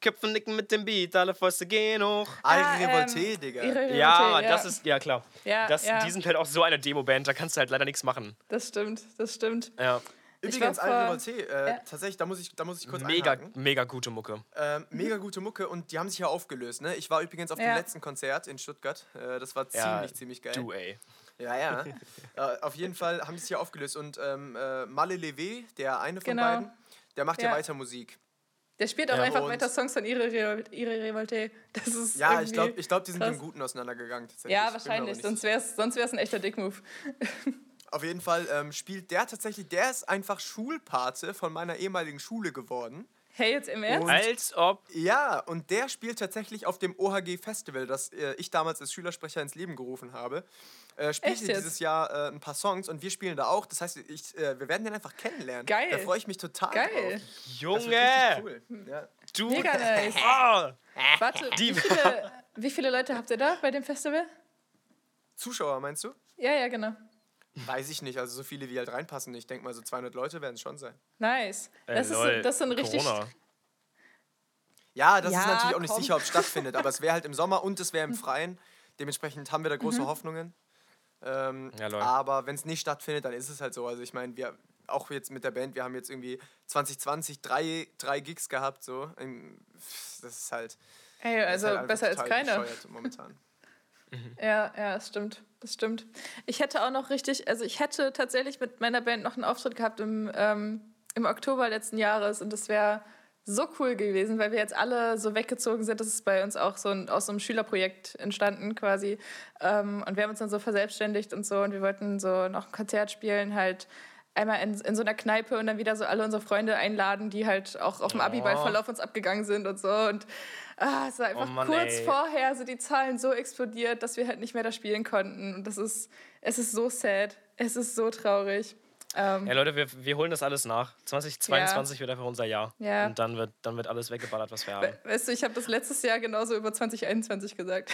Köpfe nicken mit dem Beat, alle Fäuste gehen hoch. Ah, Revolte, ähm, Digga. Ja, ja, das ist, ja klar. Ja, das, ja. Die sind halt auch so eine Demo-Band, da kannst du halt leider nichts machen. Das stimmt, das stimmt. Ja. Übrigens, Al Revolte, äh, ja. tatsächlich, da muss ich, da muss ich kurz mega, einhaken. Mega gute Mucke. Ähm, mega gute Mucke und die haben sich ja aufgelöst, ne? Ich war übrigens auf dem letzten Konzert in Stuttgart. Äh, das war ziemlich, ziemlich geil. Du, ey. Ja, ja. äh, auf jeden Fall haben die sich ja aufgelöst und ähm, äh, Malle Levé, der eine von genau. beiden, der macht ja weiter Musik. Der spielt auch ja, einfach weiter Songs von Ihre, Ihre Revolte. Das ist ja, ich glaube, ich glaub, die sind krass. im Guten auseinandergegangen. Ja, wahrscheinlich. Sonst wäre es sonst ein echter Dickmove. Auf jeden Fall ähm, spielt der tatsächlich, der ist einfach Schulpate von meiner ehemaligen Schule geworden. Hey, jetzt im Ernst? Und, Als ob. Ja, und der spielt tatsächlich auf dem OHG Festival, das äh, ich damals als Schülersprecher ins Leben gerufen habe äh, spielt dieses Jahr äh, ein paar Songs und wir spielen da auch. Das heißt, ich, äh, wir werden den einfach kennenlernen. Geil. Da freue ich mich total Geil. drauf. Junge! Cool. Ja. Du. Mega nice. oh. Warte, wie viele, wie viele Leute habt ihr da bei dem Festival? Zuschauer, meinst du? Ja, ja, genau. Weiß ich nicht, also so viele wie halt reinpassen. Ich denke mal, so 200 Leute werden es schon sein. Nice. Das, Ey, ist, das ist ein richtig. Corona. Ja, das ja, ist natürlich auch nicht sicher, ob es stattfindet, aber es wäre halt im Sommer und es wäre im Freien. Dementsprechend haben wir da große mhm. Hoffnungen. Ähm, ja, aber wenn es nicht stattfindet, dann ist es halt so. Also ich meine, wir auch jetzt mit der Band, wir haben jetzt irgendwie 2020 drei, drei Gigs gehabt, so. Das ist halt. Ey, also halt besser als keiner. Momentan. Ja, ja, das stimmt. Das stimmt. Ich hätte auch noch richtig, also ich hätte tatsächlich mit meiner Band noch einen Auftritt gehabt im, ähm, im Oktober letzten Jahres und das wäre so cool gewesen, weil wir jetzt alle so weggezogen sind. Das ist bei uns auch so ein, aus so einem Schülerprojekt entstanden quasi. Ähm, und wir haben uns dann so verselbstständigt und so und wir wollten so noch ein Konzert spielen, halt einmal in, in so einer Kneipe und dann wieder so alle unsere Freunde einladen, die halt auch auf dem Abiball voll auf uns abgegangen sind und so. Und ah, es war einfach oh Mann, kurz ey. vorher so die Zahlen so explodiert, dass wir halt nicht mehr da spielen konnten. Und das ist, es ist so sad. Es ist so traurig. Ähm, ja, Leute, wir, wir holen das alles nach. 2022 ja. wird einfach unser Jahr. Ja. Und dann wird, dann wird alles weggeballert, was wir haben. Weißt du, ich habe das letztes Jahr genauso über 2021 gesagt.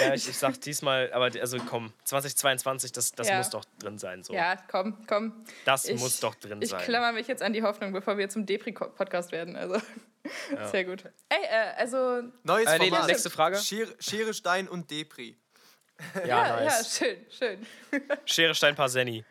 ja, ich, ich sag diesmal, aber also komm, 2022, das, das ja. muss doch drin sein. So. Ja, komm, komm. Das ich, muss doch drin ich sein. Ich klammer mich jetzt an die Hoffnung, bevor wir zum Depri-Podcast werden. Also. Ja. Sehr gut. Ey, äh, also. Neues äh, nee, nächste Frage. Schere, Schere, Stein und Depri. Ja, ja, nice. ja schön, schön. Schere, Stein, Parseni.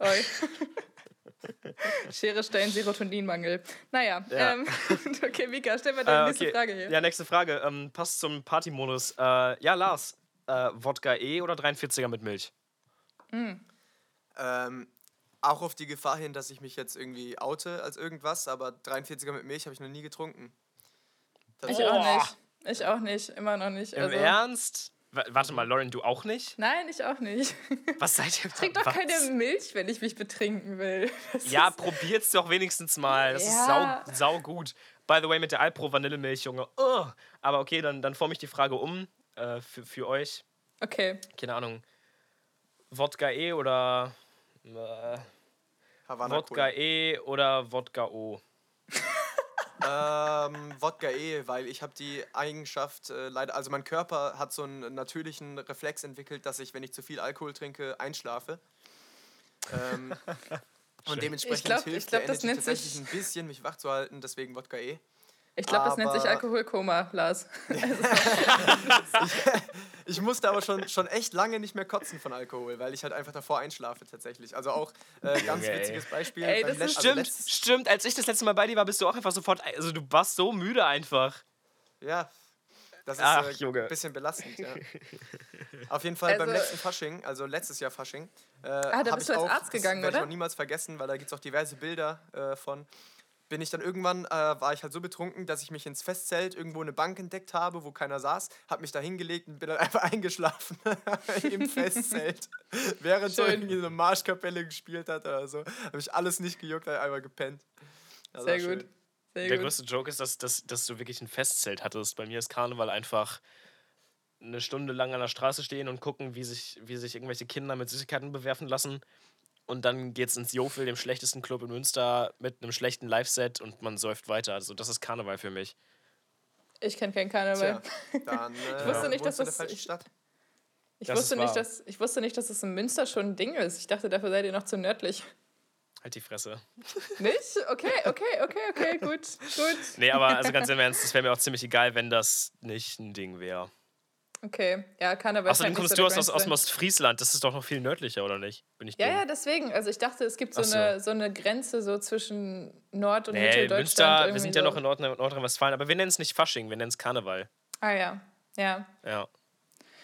Oi. Schere Stein, Serotoninmangel. Naja, ja. ähm, okay, Mika, stell mir deine äh, okay. nächste Frage hier. Ja, nächste Frage. Ähm, passt zum Partymodus. Äh, ja, Lars, äh, Wodka E oder 43er mit Milch? Mm. Ähm, auch auf die Gefahr hin, dass ich mich jetzt irgendwie oute als irgendwas, aber 43er mit Milch habe ich noch nie getrunken. Das ich auch nicht. Ich auch nicht, immer noch nicht. Im also. Ernst? Warte mal, Lauren, du auch nicht? Nein, ich auch nicht. Was seid ihr? Ich trinke doch was? keine Milch, wenn ich mich betrinken will. Das ja, probiert's doch wenigstens mal. Das ja. ist sau, sau gut. By the way, mit der Alpro Vanillemilch, Junge. Oh. Aber okay, dann, dann forme ich die Frage um äh, für, für euch. Okay. Keine Ahnung. Wodka E oder äh, Wodka E oder Wodka O? Ähm, Wodka eh, weil ich habe die Eigenschaft, äh, leider, also mein Körper hat so einen natürlichen Reflex entwickelt, dass ich, wenn ich zu viel Alkohol trinke, einschlafe. Ähm, und dementsprechend glaub, hilft glaub, der Energy tatsächlich ein bisschen, mich wach zu halten, deswegen Wodka eh. Ich glaube, das nennt sich Alkoholkoma, Lars. ich, ich, musste aber schon, schon echt lange nicht mehr kotzen von Alkohol, weil ich halt einfach davor einschlafe tatsächlich. Also auch äh, ganz okay. witziges Beispiel. Ey, das ist stimmt, also stimmt. Als ich das letzte Mal bei dir war, bist du auch einfach sofort, also du warst so müde einfach. Ja, das ist Ach, äh, ein bisschen belastend. Ja. Auf jeden Fall also, beim letzten Fasching, also letztes Jahr Fasching, äh, ah, da bist du als auch, Arzt gegangen, das oder? Ich noch niemals vergessen, weil da gibt es auch diverse Bilder äh, von bin ich dann irgendwann, äh, war ich halt so betrunken, dass ich mich ins Festzelt irgendwo eine Bank entdeckt habe, wo keiner saß, habe mich da hingelegt und bin dann einfach eingeschlafen im Festzelt. Während so irgendwie eine Marschkapelle gespielt hat oder so, habe ich alles nicht gejuckt, habe einmal gepennt. Das Sehr gut. Sehr Der gut. größte Joke ist, dass, dass, dass du wirklich ein Festzelt hattest. Bei mir ist Karneval einfach eine Stunde lang an der Straße stehen und gucken, wie sich, wie sich irgendwelche Kinder mit Süßigkeiten bewerfen lassen und dann geht's ins Jofel, dem schlechtesten Club in Münster, mit einem schlechten Live-Set und man säuft weiter. Also das ist Karneval für mich. Ich kenne keinen Karneval. Tja, dann, äh, ich wusste nicht, dass das. Ich, ich das wusste nicht, dass, ich wusste nicht, dass das in Münster schon ein Ding ist. Ich dachte, dafür seid ihr noch zu nördlich. Halt die Fresse. Nicht? Okay, okay, okay, okay, gut, gut. Nee, aber also ganz im Ernst, das wäre mir auch ziemlich egal, wenn das nicht ein Ding wäre. Okay, ja, kann aber. Außerdem kommst du aus, aus Ostfriesland, das ist doch noch viel nördlicher, oder nicht? Bin ich ja, dumm? ja, deswegen. Also ich dachte, es gibt so, so. Eine, so eine Grenze so zwischen Nord- und nee, Mitteldeutschland. Münster, wir sind ja noch in Nord Nordrhein-Westfalen, aber wir nennen es nicht Fasching, wir nennen es Karneval. Ah ja, ja. Ja.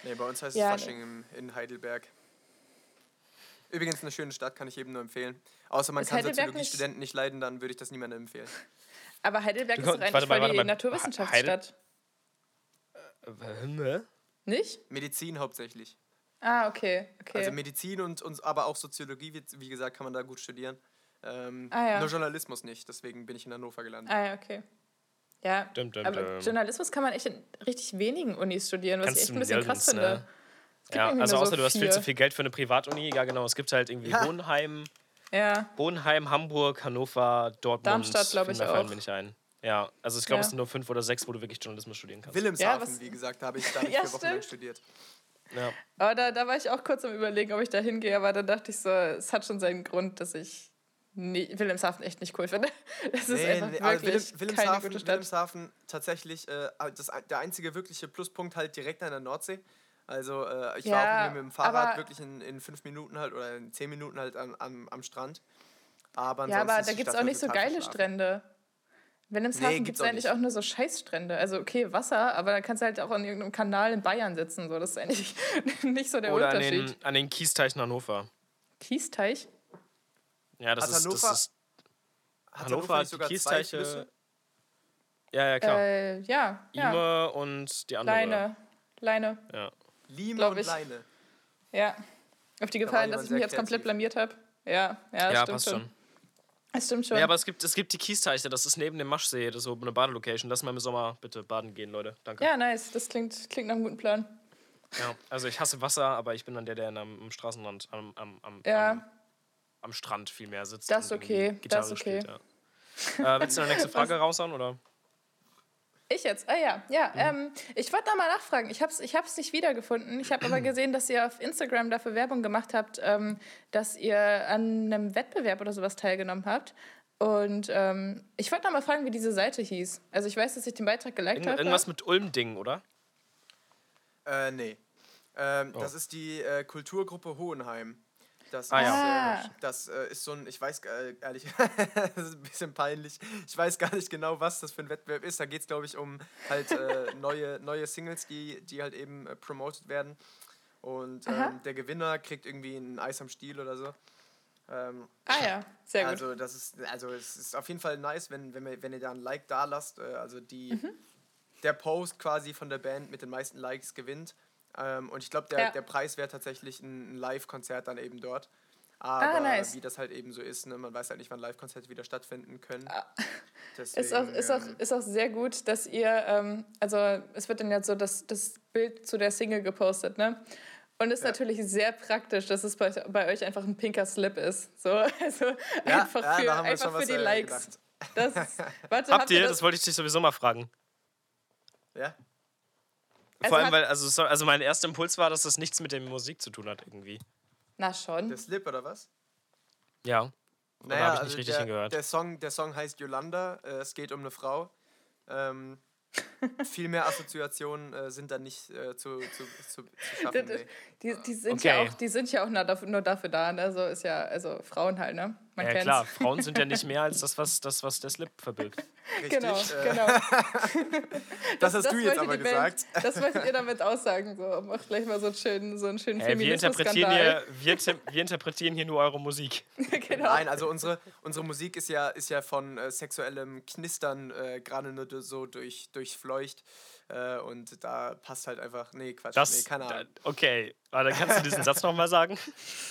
Nee, bei uns heißt es ja, Fasching im, in Heidelberg. Übrigens eine schöne Stadt, kann ich jedem nur empfehlen. Außer man ist kann Soziologie-Studenten nicht leiden, dann würde ich das niemandem empfehlen. Aber Heidelberg ist doch eigentlich warte, voll warte, die warte, Naturwissenschaftsstadt. Heidel Nicht? Medizin hauptsächlich. Ah, okay. okay. Also Medizin und, und aber auch Soziologie, wie, wie gesagt, kann man da gut studieren. Ähm, ah, ja. Nur Journalismus nicht, deswegen bin ich in Hannover gelandet. Ah ja, okay. Ja, dum, dum, aber dum. Journalismus kann man echt in richtig wenigen Unis studieren, was Kannst ich echt ein bisschen krass finde. Ne? Ja, also außer so du hast viel zu viel Geld für eine Privatuni. Ja, genau. Es gibt halt irgendwie ja. Hohenheim, ja. Hohenheim, Hamburg, Hannover, Dortmund. Darmstadt, glaube ich, auch. Mir nicht ein. Ja, also ich glaube, ja. es sind nur fünf oder sechs, wo du wirklich Journalismus studieren kannst. Wilhelmshaven, ja, wie gesagt, da habe ich, da ich ja, vier Wochen lang studiert. Ja. Aber da, da war ich auch kurz am überlegen, ob ich da hingehe, aber dann dachte ich so, es hat schon seinen Grund, dass ich nie, Wilhelmshaven echt nicht cool finde. Das ist einfach nee, wirklich Willem, Wilhelmshaven, keine gute Stadt. Wilhelmshaven tatsächlich äh, das, der einzige wirkliche Pluspunkt halt direkt an der Nordsee. Also äh, ich ja, war auch mit dem Fahrrad wirklich in, in fünf Minuten halt oder in zehn Minuten halt an, am, am Strand. Aber ja, aber da gibt es auch nicht so geile Strände. Wilhelmshaven nee, gibt es eigentlich auch nur so Scheißstrände. Also okay, Wasser, aber dann kannst du halt auch an irgendeinem Kanal in Bayern sitzen. So. Das ist eigentlich nicht so der Oder Unterschied. An den, an den Kiesteichen Hannover. Kiesteich? Ja, das, hat ist, Hannover, das ist. Hat Hannover, Hannover hat sogar Kiesteiche. Ja, ja, klar. Äh, ja, ja. Ime und die andere. Leine. Leine. Ja. Lima und Leine. Ja. Auf die Gefallen, dass ich mich jetzt komplett blamiert habe. Ja, ja, ja passt schon. schon. Das stimmt schon. Ja, aber es gibt, es gibt die Kiesteiche, das ist neben dem Maschsee, das ist so eine Badelocation. Lass mal im Sommer bitte baden gehen, Leute. Danke. Ja, nice. Das klingt, klingt nach einem guten Plan. Ja, also ich hasse Wasser, aber ich bin dann der, der am, am Straßenrand, am, am, am, ja. am, am Strand viel mehr sitzt. Das ist okay. Das ist okay. Spielt, ja. äh, willst du eine nächste Frage raushauen, oder? Ich jetzt? Ah ja, ja. Ähm, ich wollte da mal nachfragen. Ich habe es ich hab's nicht wiedergefunden. Ich habe aber gesehen, dass ihr auf Instagram dafür Werbung gemacht habt, ähm, dass ihr an einem Wettbewerb oder sowas teilgenommen habt. Und ähm, ich wollte mal fragen, wie diese Seite hieß. Also ich weiß, dass ich den Beitrag geliked habe. Irgendwas mit Ulm-Ding, oder? Äh, nee. Ähm, oh. Das ist die äh, Kulturgruppe Hohenheim. Das, ah, ist, ja. äh, das äh, ist so ein, ich weiß äh, ehrlich, das ist ein bisschen peinlich. Ich weiß gar nicht genau, was das für ein Wettbewerb ist. Da geht es, glaube ich, um halt äh, neue, neue Singles, die, die halt eben äh, promoted werden. Und ähm, der Gewinner kriegt irgendwie ein Eis am Stiel oder so. Ähm, ah ja, sehr gut. Also das ist, also es ist auf jeden Fall nice, wenn, wenn, wenn ihr da ein Like da lasst. Äh, also die, mhm. der Post quasi von der Band mit den meisten Likes gewinnt. Ähm, und ich glaube, der, ja. der Preis wäre tatsächlich ein, ein Live-Konzert dann eben dort. Ah, Aber ah, nice. wie das halt eben so ist, ne? man weiß halt nicht, wann Live-Konzerte wieder stattfinden können. Ah. Deswegen, ist, auch, ist, auch, ähm, ist auch sehr gut, dass ihr, ähm, also es wird dann ja so das, das Bild zu der Single gepostet, ne? Und ist ja. natürlich sehr praktisch, dass es bei, bei euch einfach ein pinker Slip ist. So, also ja, einfach für, ja, einfach für die äh, Likes. Das, warte, habt, habt ihr, das? das wollte ich dich sowieso mal fragen. Ja. Also Vor allem, weil, also, also mein erster Impuls war, dass das nichts mit der Musik zu tun hat, irgendwie. Na schon. Der Slip oder was? Ja. Naja, habe ich nicht also richtig der, hingehört. Der Song, der Song heißt Yolanda. Äh, es geht um eine Frau. Ähm, viel mehr Assoziationen äh, sind da nicht äh, zu, zu, zu, zu schaffen. Nee. Die, die, sind okay. ja auch, die sind ja auch nur dafür, nur dafür da, ne? So ist ja, also Frauen halt, ne? Man ja, kennt's. klar, Frauen sind ja nicht mehr als das, was, das, was der Slip verbirgt. Richtig, genau, äh, genau. das, das, hast du jetzt aber gesagt. Band, das wolltet ihr damit aussagen, so. Macht gleich mal so einen schönen, so einen schönen äh, wir, interpretieren hier, wir, wir, interpretieren hier nur eure Musik. genau. Nein, also unsere, unsere Musik ist ja, ist ja von äh, sexuellem Knistern äh, gerade nur so durch, durchfleucht. Äh, und da passt halt einfach, nee, Quatsch, das, nee, keine Ahnung. okay, aber dann kannst du diesen Satz nochmal sagen.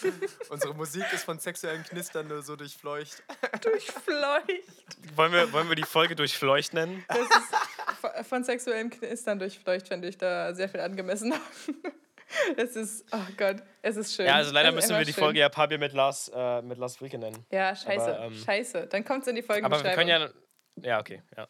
Unsere Musik ist von sexuellen Knistern nur so durchfleucht. durchfleucht. Wollen wir, wollen wir die Folge durchfleucht nennen? Das ist von sexuellen Knistern durchfleucht, fände ich da sehr viel angemessen. Es ist, oh Gott, es ist schön. Ja, also leider müssen wir die schön. Folge ja Papier mit Lars, äh, mit Lars Wilke nennen. Ja, scheiße, aber, ähm, scheiße. Dann kommt es in die Folge. Aber wir können ja, ja, okay, ja.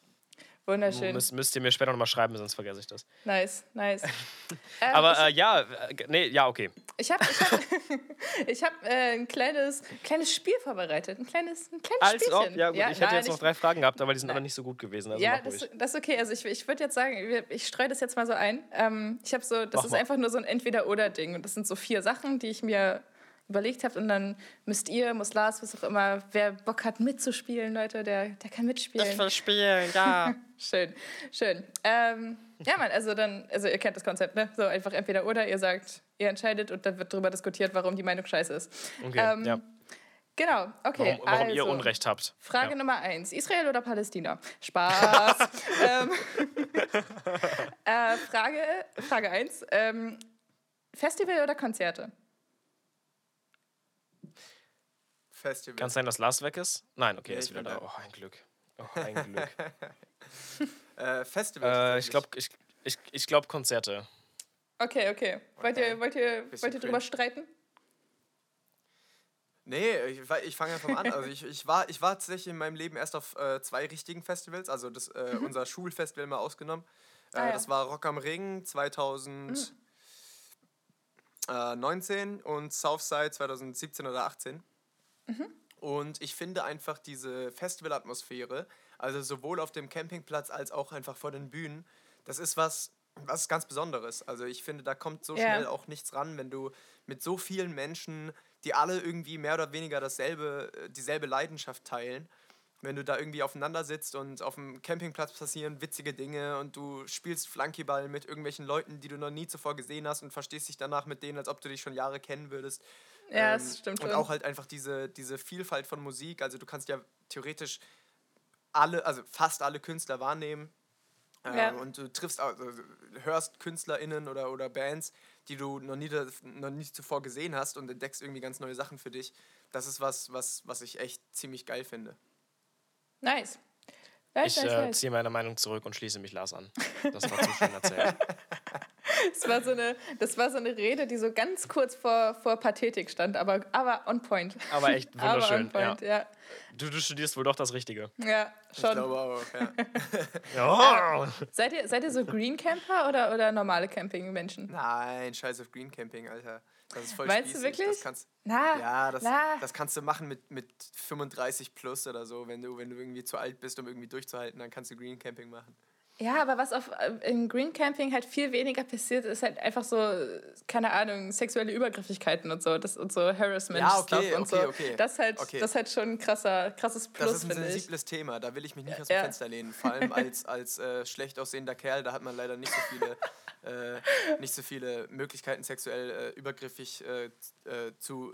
Wunderschön. Müsst, müsst ihr mir später nochmal schreiben, sonst vergesse ich das. Nice, nice. ähm, Aber äh, ja, äh, nee, ja, okay. Ich habe ich hab, ich hab, äh, ein kleines, kleines Spiel vorbereitet. Ein kleines, ein kleines Als Spielchen. Ob, ja, gut, ja, ich hätte nein, jetzt noch drei Fragen gehabt, aber die sind alle nicht so gut gewesen. Also ja, das, das, ist okay. Also ich, ich würde jetzt sagen, ich streue das jetzt mal so ein. Ähm, ich habe so, das Mach ist mal. einfach nur so ein Entweder-Oder-Ding. Und das sind so vier Sachen, die ich mir überlegt habt. Und dann müsst ihr, muss Lars, was auch immer, wer Bock hat mitzuspielen, Leute, der, der kann mitspielen. Ich will spielen, ja. schön, schön. Ähm, ja, Mann, also dann, also ihr kennt das Konzept, ne? So einfach entweder oder, ihr sagt, ihr entscheidet und dann wird darüber diskutiert, warum die Meinung scheiße ist. Okay, ähm, ja. Genau, okay. Warum, warum also, ihr Unrecht habt. Frage ja. Nummer eins: Israel oder Palästina? Spaß. ähm, äh, Frage, Frage eins: ähm, Festival oder Konzerte? Festival. Kann es sein, dass Lars weg ist? Nein, okay, er ist wieder da. Oh, ein Glück. Oh, ein Glück. äh, Festival. Äh, ich glaube, ich, ich, ich glaub Konzerte. Okay, okay. Wollt ihr, wollt ihr, wollt ihr drüber streiten? Nee, ich, ich fange einfach mal an. Also ich, ich, war, ich war tatsächlich in meinem Leben erst auf äh, zwei richtigen Festivals, also das, äh, mhm. unser Schulfestival mal ausgenommen. Äh, ah, ja. Das war Rock am Ring 2019 mhm. und Southside 2017 oder 18. Mhm. Und ich finde einfach diese Festivalatmosphäre, also sowohl auf dem Campingplatz als auch einfach vor den Bühnen, das ist was, was ganz Besonderes. Also ich finde, da kommt so yeah. schnell auch nichts ran, wenn du mit so vielen Menschen die alle irgendwie mehr oder weniger dasselbe, äh, dieselbe Leidenschaft teilen. Wenn du da irgendwie aufeinander sitzt und auf dem Campingplatz passieren witzige Dinge und du spielst Flankyball mit irgendwelchen Leuten, die du noch nie zuvor gesehen hast und verstehst dich danach mit denen, als ob du dich schon Jahre kennen würdest. Ja, ähm, das stimmt. Und schon. auch halt einfach diese, diese Vielfalt von Musik. Also du kannst ja theoretisch alle, also fast alle Künstler wahrnehmen. Ja. Ähm, und du triffst, also, hörst KünstlerInnen oder, oder Bands, die du noch nie, noch nie zuvor gesehen hast und entdeckst irgendwie ganz neue Sachen für dich. Das ist was, was, was ich echt ziemlich geil finde. Nice. nice ich äh, ziehe meine Meinung zurück und schließe mich Lars an. Das war zu schön erzählt. das, war so eine, das war so eine Rede, die so ganz kurz vor, vor Pathetik stand, aber, aber on point. Aber echt wunderschön. aber on point, ja. ja. Du, du studierst wohl doch das Richtige. Ja, schon. Ich glaube auch, ja. ja. Äh, seid, ihr, seid ihr so Green Camper oder, oder normale Camping-Menschen? Nein, scheiß auf Green Camping, Alter. Das ist voll Meinst spießig. du wirklich? Das kannst, na, ja, das, na. das kannst du machen mit, mit 35 plus oder so. Wenn du, wenn du irgendwie zu alt bist, um irgendwie durchzuhalten, dann kannst du Green Camping machen. Ja, aber was auf, äh, im Green Camping halt viel weniger passiert, ist halt einfach so, keine Ahnung, sexuelle Übergriffigkeiten und so, das, und so Harassment ja, okay, und okay, so. Okay. Das halt, okay. das halt schon ein krasser, krasses Plus, Das ist ein sensibles ich. Thema, da will ich mich nicht aus dem ja. Fenster lehnen. Vor allem als, als äh, schlecht aussehender Kerl, da hat man leider nicht so viele, äh, nicht so viele Möglichkeiten, sexuell äh, übergriffig äh, äh, zu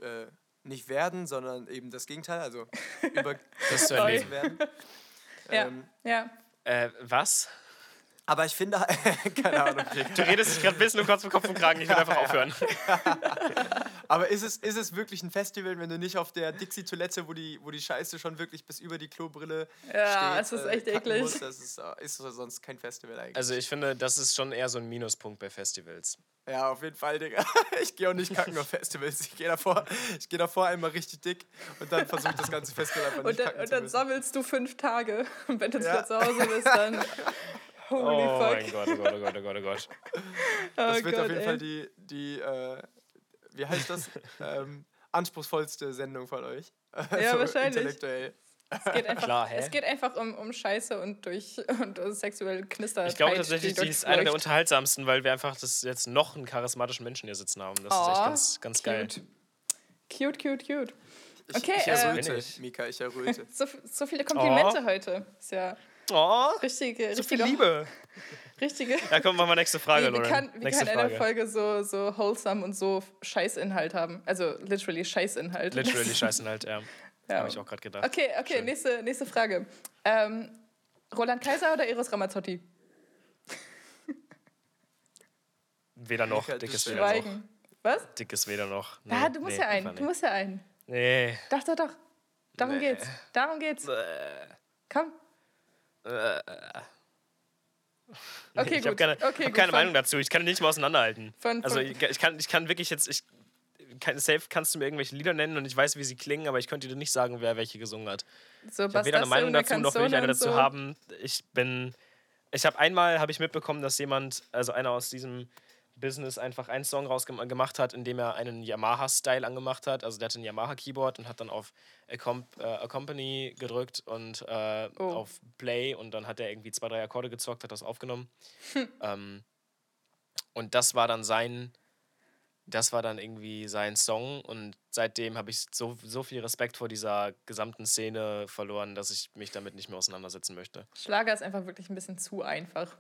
nicht werden, sondern eben das Gegenteil, also übergriffig zu werden. Ähm, ja, ja. was? Aber ich finde, keine Ahnung. Du redest dich gerade ein bisschen um Kopf und Kopf und Kragen, ich will einfach aufhören. Aber ist es, ist es wirklich ein Festival, wenn du nicht auf der Dixie-Toilette, wo die, wo die Scheiße schon wirklich bis über die Klobrille ja, steht, es ist echt äh, eklig. Musst, das ist, äh, ist sonst kein Festival eigentlich. Also ich finde, das ist schon eher so ein Minuspunkt bei Festivals. Ja, auf jeden Fall, Digga. Ich gehe auch nicht kacken auf Festivals. Ich gehe davor, geh davor einmal richtig dick und dann versuche ich das ganze Festival einfach nicht und dann, kacken Und dann sammelst du fünf Tage. Und wenn du ja. zu Hause bist, dann Holy oh fuck. mein Gott, oh Gott, oh Gott, oh Gott, oh Gott. Das oh wird Gott, auf jeden ey. Fall die, die äh, wie heißt das, ähm, anspruchsvollste Sendung von euch. Ja, so wahrscheinlich. Intellektuell. Es geht einfach, Klar, es geht einfach um, um Scheiße und durch und sexuell Knister. Ich glaube tatsächlich, die ist eine der unterhaltsamsten, weil wir einfach das jetzt noch einen charismatischen Menschen hier sitzen haben. Das oh, ist echt ganz, ganz geil. Cute, cute, cute. Okay, ich, ich erröte, äh, Mika, ich erröte. so, so viele Komplimente oh. heute. Ist ja Oh, richtige, so viel Liebe. Richtige. Ja, komm, machen wir nächste Frage, Wie, wie kann, wie kann eine Folge so, so wholesome und so Scheißinhalt haben? Also literally Scheißinhalt. Literally Scheißinhalt, ja. ja. Habe ich auch gerade gedacht. Okay, okay, nächste, nächste Frage. Ähm, Roland Kaiser oder Eros Ramazzotti? Weder noch, dickes weder Schweigen. noch. Was? Dickes weder noch. Nee, ah, du musst nee, ja einen. Du musst ja einen. Nee. Doch, doch, doch. Darum nee. geht's. Darum geht's. Bäh. Komm. Äh, okay, ich habe keine, okay, hab keine Meinung dazu. Ich kann nicht mal auseinanderhalten. Von, also ich, ich, kann, ich kann wirklich jetzt, ich, kann, safe kannst du mir irgendwelche Lieder nennen und ich weiß, wie sie klingen, aber ich könnte dir nicht sagen, wer welche gesungen hat. So, ich habe weder eine Meinung dazu, noch will ich eine dazu so. haben. Ich bin, ich habe einmal, habe ich mitbekommen, dass jemand, also einer aus diesem Business einfach einen Song rausgemacht hat, in dem er einen Yamaha-Style angemacht hat. Also der hatte ein Yamaha-Keyboard und hat dann auf Accom äh, Accompany gedrückt und äh, oh. auf Play und dann hat er irgendwie zwei, drei Akkorde gezockt, hat das aufgenommen. ähm, und das war dann sein, das war dann irgendwie sein Song und seitdem habe ich so, so viel Respekt vor dieser gesamten Szene verloren, dass ich mich damit nicht mehr auseinandersetzen möchte. Schlager ist einfach wirklich ein bisschen zu einfach.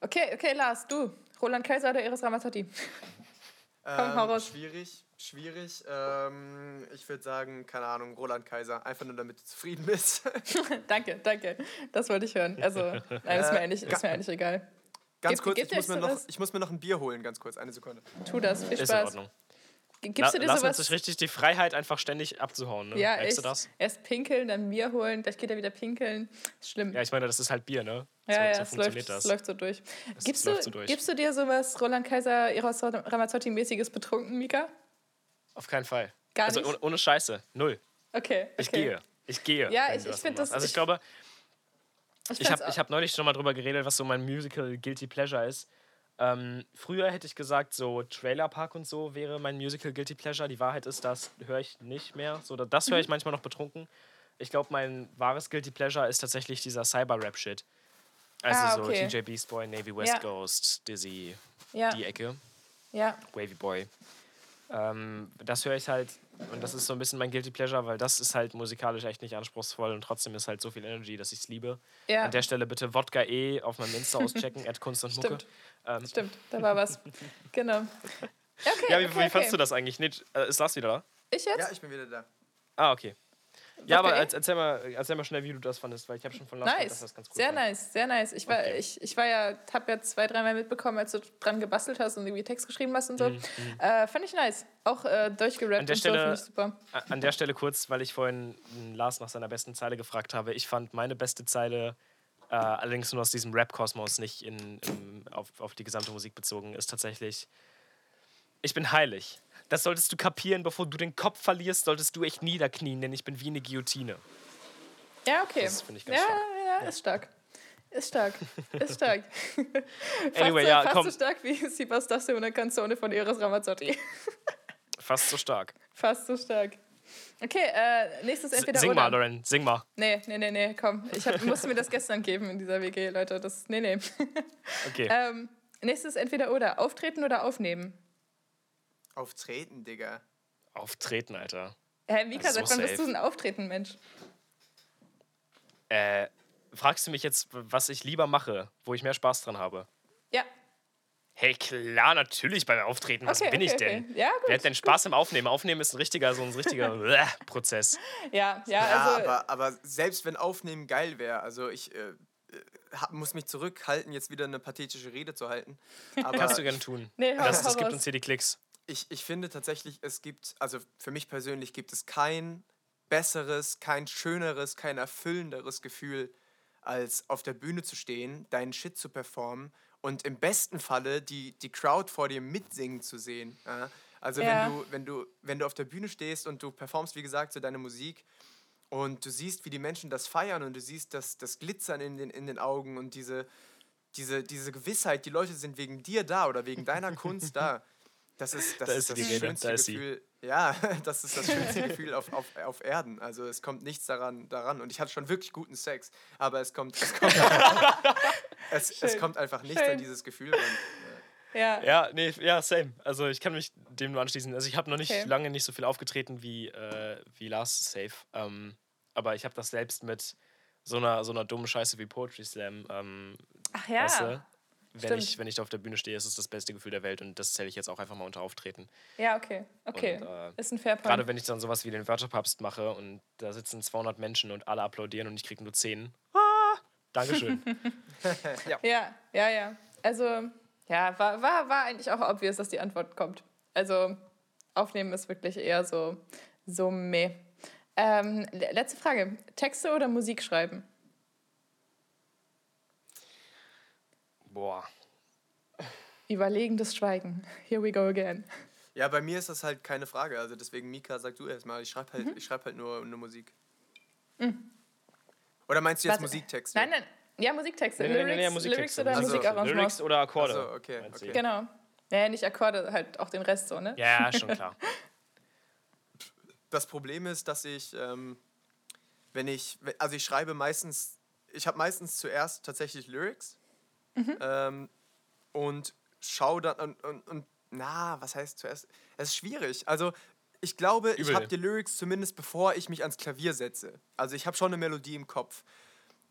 Okay, okay, Lars, du. Roland Kaiser oder Eris Ramazzotti? Komm, hau raus. Schwierig, schwierig. Ähm, ich würde sagen, keine Ahnung, Roland Kaiser. Einfach nur, damit du zufrieden bist. danke, danke. Das wollte ich hören. Also, nein, ist mir eigentlich, ist mir eigentlich egal. Ganz kurz, ich muss, mir noch, ich muss mir noch ein Bier holen, ganz kurz, eine Sekunde. Tu das, viel Spaß. Ist in Ordnung. Gibst du dir Lass sowas? sich richtig die Freiheit, einfach ständig abzuhauen. Ne? Ja, echt. du das? Erst pinkeln, dann Bier holen, gleich geht er wieder pinkeln. Ist schlimm. Ja, ich meine, das ist halt Bier, ne? So, ja, ja, so es, läuft, das. es läuft so durch. gibst, du, so durch. gibst du dir sowas Roland Kaiser, Eros Ramazzotti-mäßiges betrunken, Mika? Auf keinen Fall. Gar also nicht? ohne, ohne Scheiße. Null. Okay, okay. Ich gehe. Ich gehe. Ja, ich, ich finde das. Also ich, ich glaube, ich, ich habe hab neulich schon mal drüber geredet, was so mein Musical Guilty Pleasure ist. Ähm, früher hätte ich gesagt, so Trailer Park und so wäre mein Musical Guilty Pleasure. Die Wahrheit ist, das höre ich nicht mehr. So, das höre ich mhm. manchmal noch betrunken. Ich glaube, mein wahres Guilty Pleasure ist tatsächlich dieser Cyber-Rap-Shit. Also ah, okay. so TJ Beast Boy, Navy West ja. Ghost, Dizzy, ja. die Ecke. Ja. Wavy Boy. Ähm, das höre ich halt und das ist so ein bisschen mein Guilty Pleasure, weil das ist halt musikalisch echt nicht anspruchsvoll und trotzdem ist halt so viel Energy, dass ich es liebe. Ja. An der Stelle bitte Wodka E auf meinem Insta auschecken, at Kunst und Mucke. Stimmt. Ähm. Stimmt, da war was. genau. Okay, ja, wie, okay, wie fandst du das eigentlich? Nee, äh, ist Lars wieder da? Ich jetzt? Ja, ich bin wieder da. Ah, okay. Ja, aber erzähl mal, erzähl mal schnell, wie du das fandest, weil ich habe schon von Lars nice. gehört, dass das ganz gut Sehr war. nice, sehr nice. Ich war, okay. ich, ich war ja, habe ja zwei, dreimal mitbekommen, als du dran gebastelt hast und irgendwie Text geschrieben hast und so. Mhm. mhm. Äh, fand ich nice. Auch äh, durchgerappt an der und Stelle, so, super. An der Stelle kurz, weil ich vorhin Lars nach seiner besten Zeile gefragt habe. Ich fand meine beste Zeile, äh, allerdings nur aus diesem Rap-Kosmos, nicht in, in, auf, auf die gesamte Musik bezogen, ist tatsächlich, ich bin heilig. Das solltest du kapieren, bevor du den Kopf verlierst, solltest du echt niederknien, denn ich bin wie eine Guillotine. Ja, okay. Das finde ich ganz ja, stark. Ja, ja, ist stark. Ist stark. Ist stark. anyway, fast, ja, fast komm. so stark wie Si Bastasse una Canzone von Eros Ramazzotti. fast so stark. Fast so stark. Okay, äh, nächstes entweder Sing oder. mal, Loren, sing mal. Nee, nee, nee, nee, komm. Ich hab, musste mir das gestern geben in dieser WG, Leute. Das, nee, nee. Okay. ähm, nächstes entweder oder. Auftreten oder aufnehmen? Auftreten, Digga. Auftreten, Alter. Hä, Mika, seit wann bist du ein Auftreten, Mensch? Äh, fragst du mich jetzt, was ich lieber mache, wo ich mehr Spaß dran habe? Ja. Hey, klar, natürlich beim Auftreten. Was okay, bin okay, ich denn? Okay. Ja, gut, Wer hat denn Spaß gut. im Aufnehmen? Aufnehmen ist ein richtiger, so ein richtiger Prozess. Ja, ja, ja also. Aber, aber selbst wenn Aufnehmen geil wäre, also ich. Äh, muss mich zurückhalten, jetzt wieder eine pathetische Rede zu halten. Aber Kannst du gerne tun. Nee, das, das gibt uns hier die Klicks ich, ich finde tatsächlich, es gibt, also für mich persönlich gibt es kein besseres, kein schöneres, kein erfüllenderes Gefühl, als auf der Bühne zu stehen, deinen Shit zu performen und im besten Falle die, die Crowd vor dir mitsingen zu sehen. Ja? Also ja. wenn, du, wenn, du, wenn du auf der Bühne stehst und du performst, wie gesagt, so deine Musik und du siehst, wie die Menschen das feiern und du siehst das, das Glitzern in den, in den Augen und diese, diese, diese Gewissheit, die Leute sind wegen dir da oder wegen deiner Kunst da. Das ist das, da ist das schönste da Gefühl. Ja, das ist das schönste Gefühl auf, auf, auf Erden. Also es kommt nichts daran, daran. Und ich hatte schon wirklich guten Sex, aber es kommt, es kommt, es, es kommt einfach nicht Schön. an dieses Gefühl ran. Ja. Ja, nee, ja, same. Also ich kann mich dem nur anschließen. Also ich habe noch nicht okay. lange nicht so viel aufgetreten wie, äh, wie Lars Safe. Ähm, aber ich habe das selbst mit so einer, so einer dummen Scheiße wie Poetry Slam. Ähm, Ach ja. Weißt du? Wenn ich, wenn ich auf der Bühne stehe, ist es das beste Gefühl der Welt und das zähle ich jetzt auch einfach mal unter Auftreten. Ja, okay. Okay. Und, äh, ist ein Fair Point. Gerade wenn ich dann sowas wie den Wörterpapst mache und da sitzen 200 Menschen und alle applaudieren und ich kriege nur 10. Ah, Dankeschön. ja. ja, ja, ja. Also, ja, war, war, war eigentlich auch obvious, dass die Antwort kommt. Also, aufnehmen ist wirklich eher so, so meh. Ähm, letzte Frage. Texte oder Musik schreiben? Boah. Überlegendes Schweigen. Here we go again. Ja, bei mir ist das halt keine Frage. Also deswegen, Mika, sag du erstmal. Ich schreibe halt, mhm. schreib halt nur, nur Musik. Mhm. Oder meinst du jetzt Was? Musiktexte? Nein, nein. Ja, Musiktexte. Nee, Lyrics, nee, nee, Musiktexte. Lyrics oder also, Musikarrangements. Lyrics oder Akkorde. Also, okay, okay. Genau. Naja, nicht Akkorde, halt auch den Rest so, ne? Ja, schon klar. Das Problem ist, dass ich, ähm, wenn ich, also ich schreibe meistens, ich habe meistens zuerst tatsächlich Lyrics Mhm. Ähm, und schau dann und, und, und, na, was heißt zuerst? Es ist schwierig. Also ich glaube, Übel. ich habe die Lyrics zumindest bevor ich mich ans Klavier setze. Also ich habe schon eine Melodie im Kopf.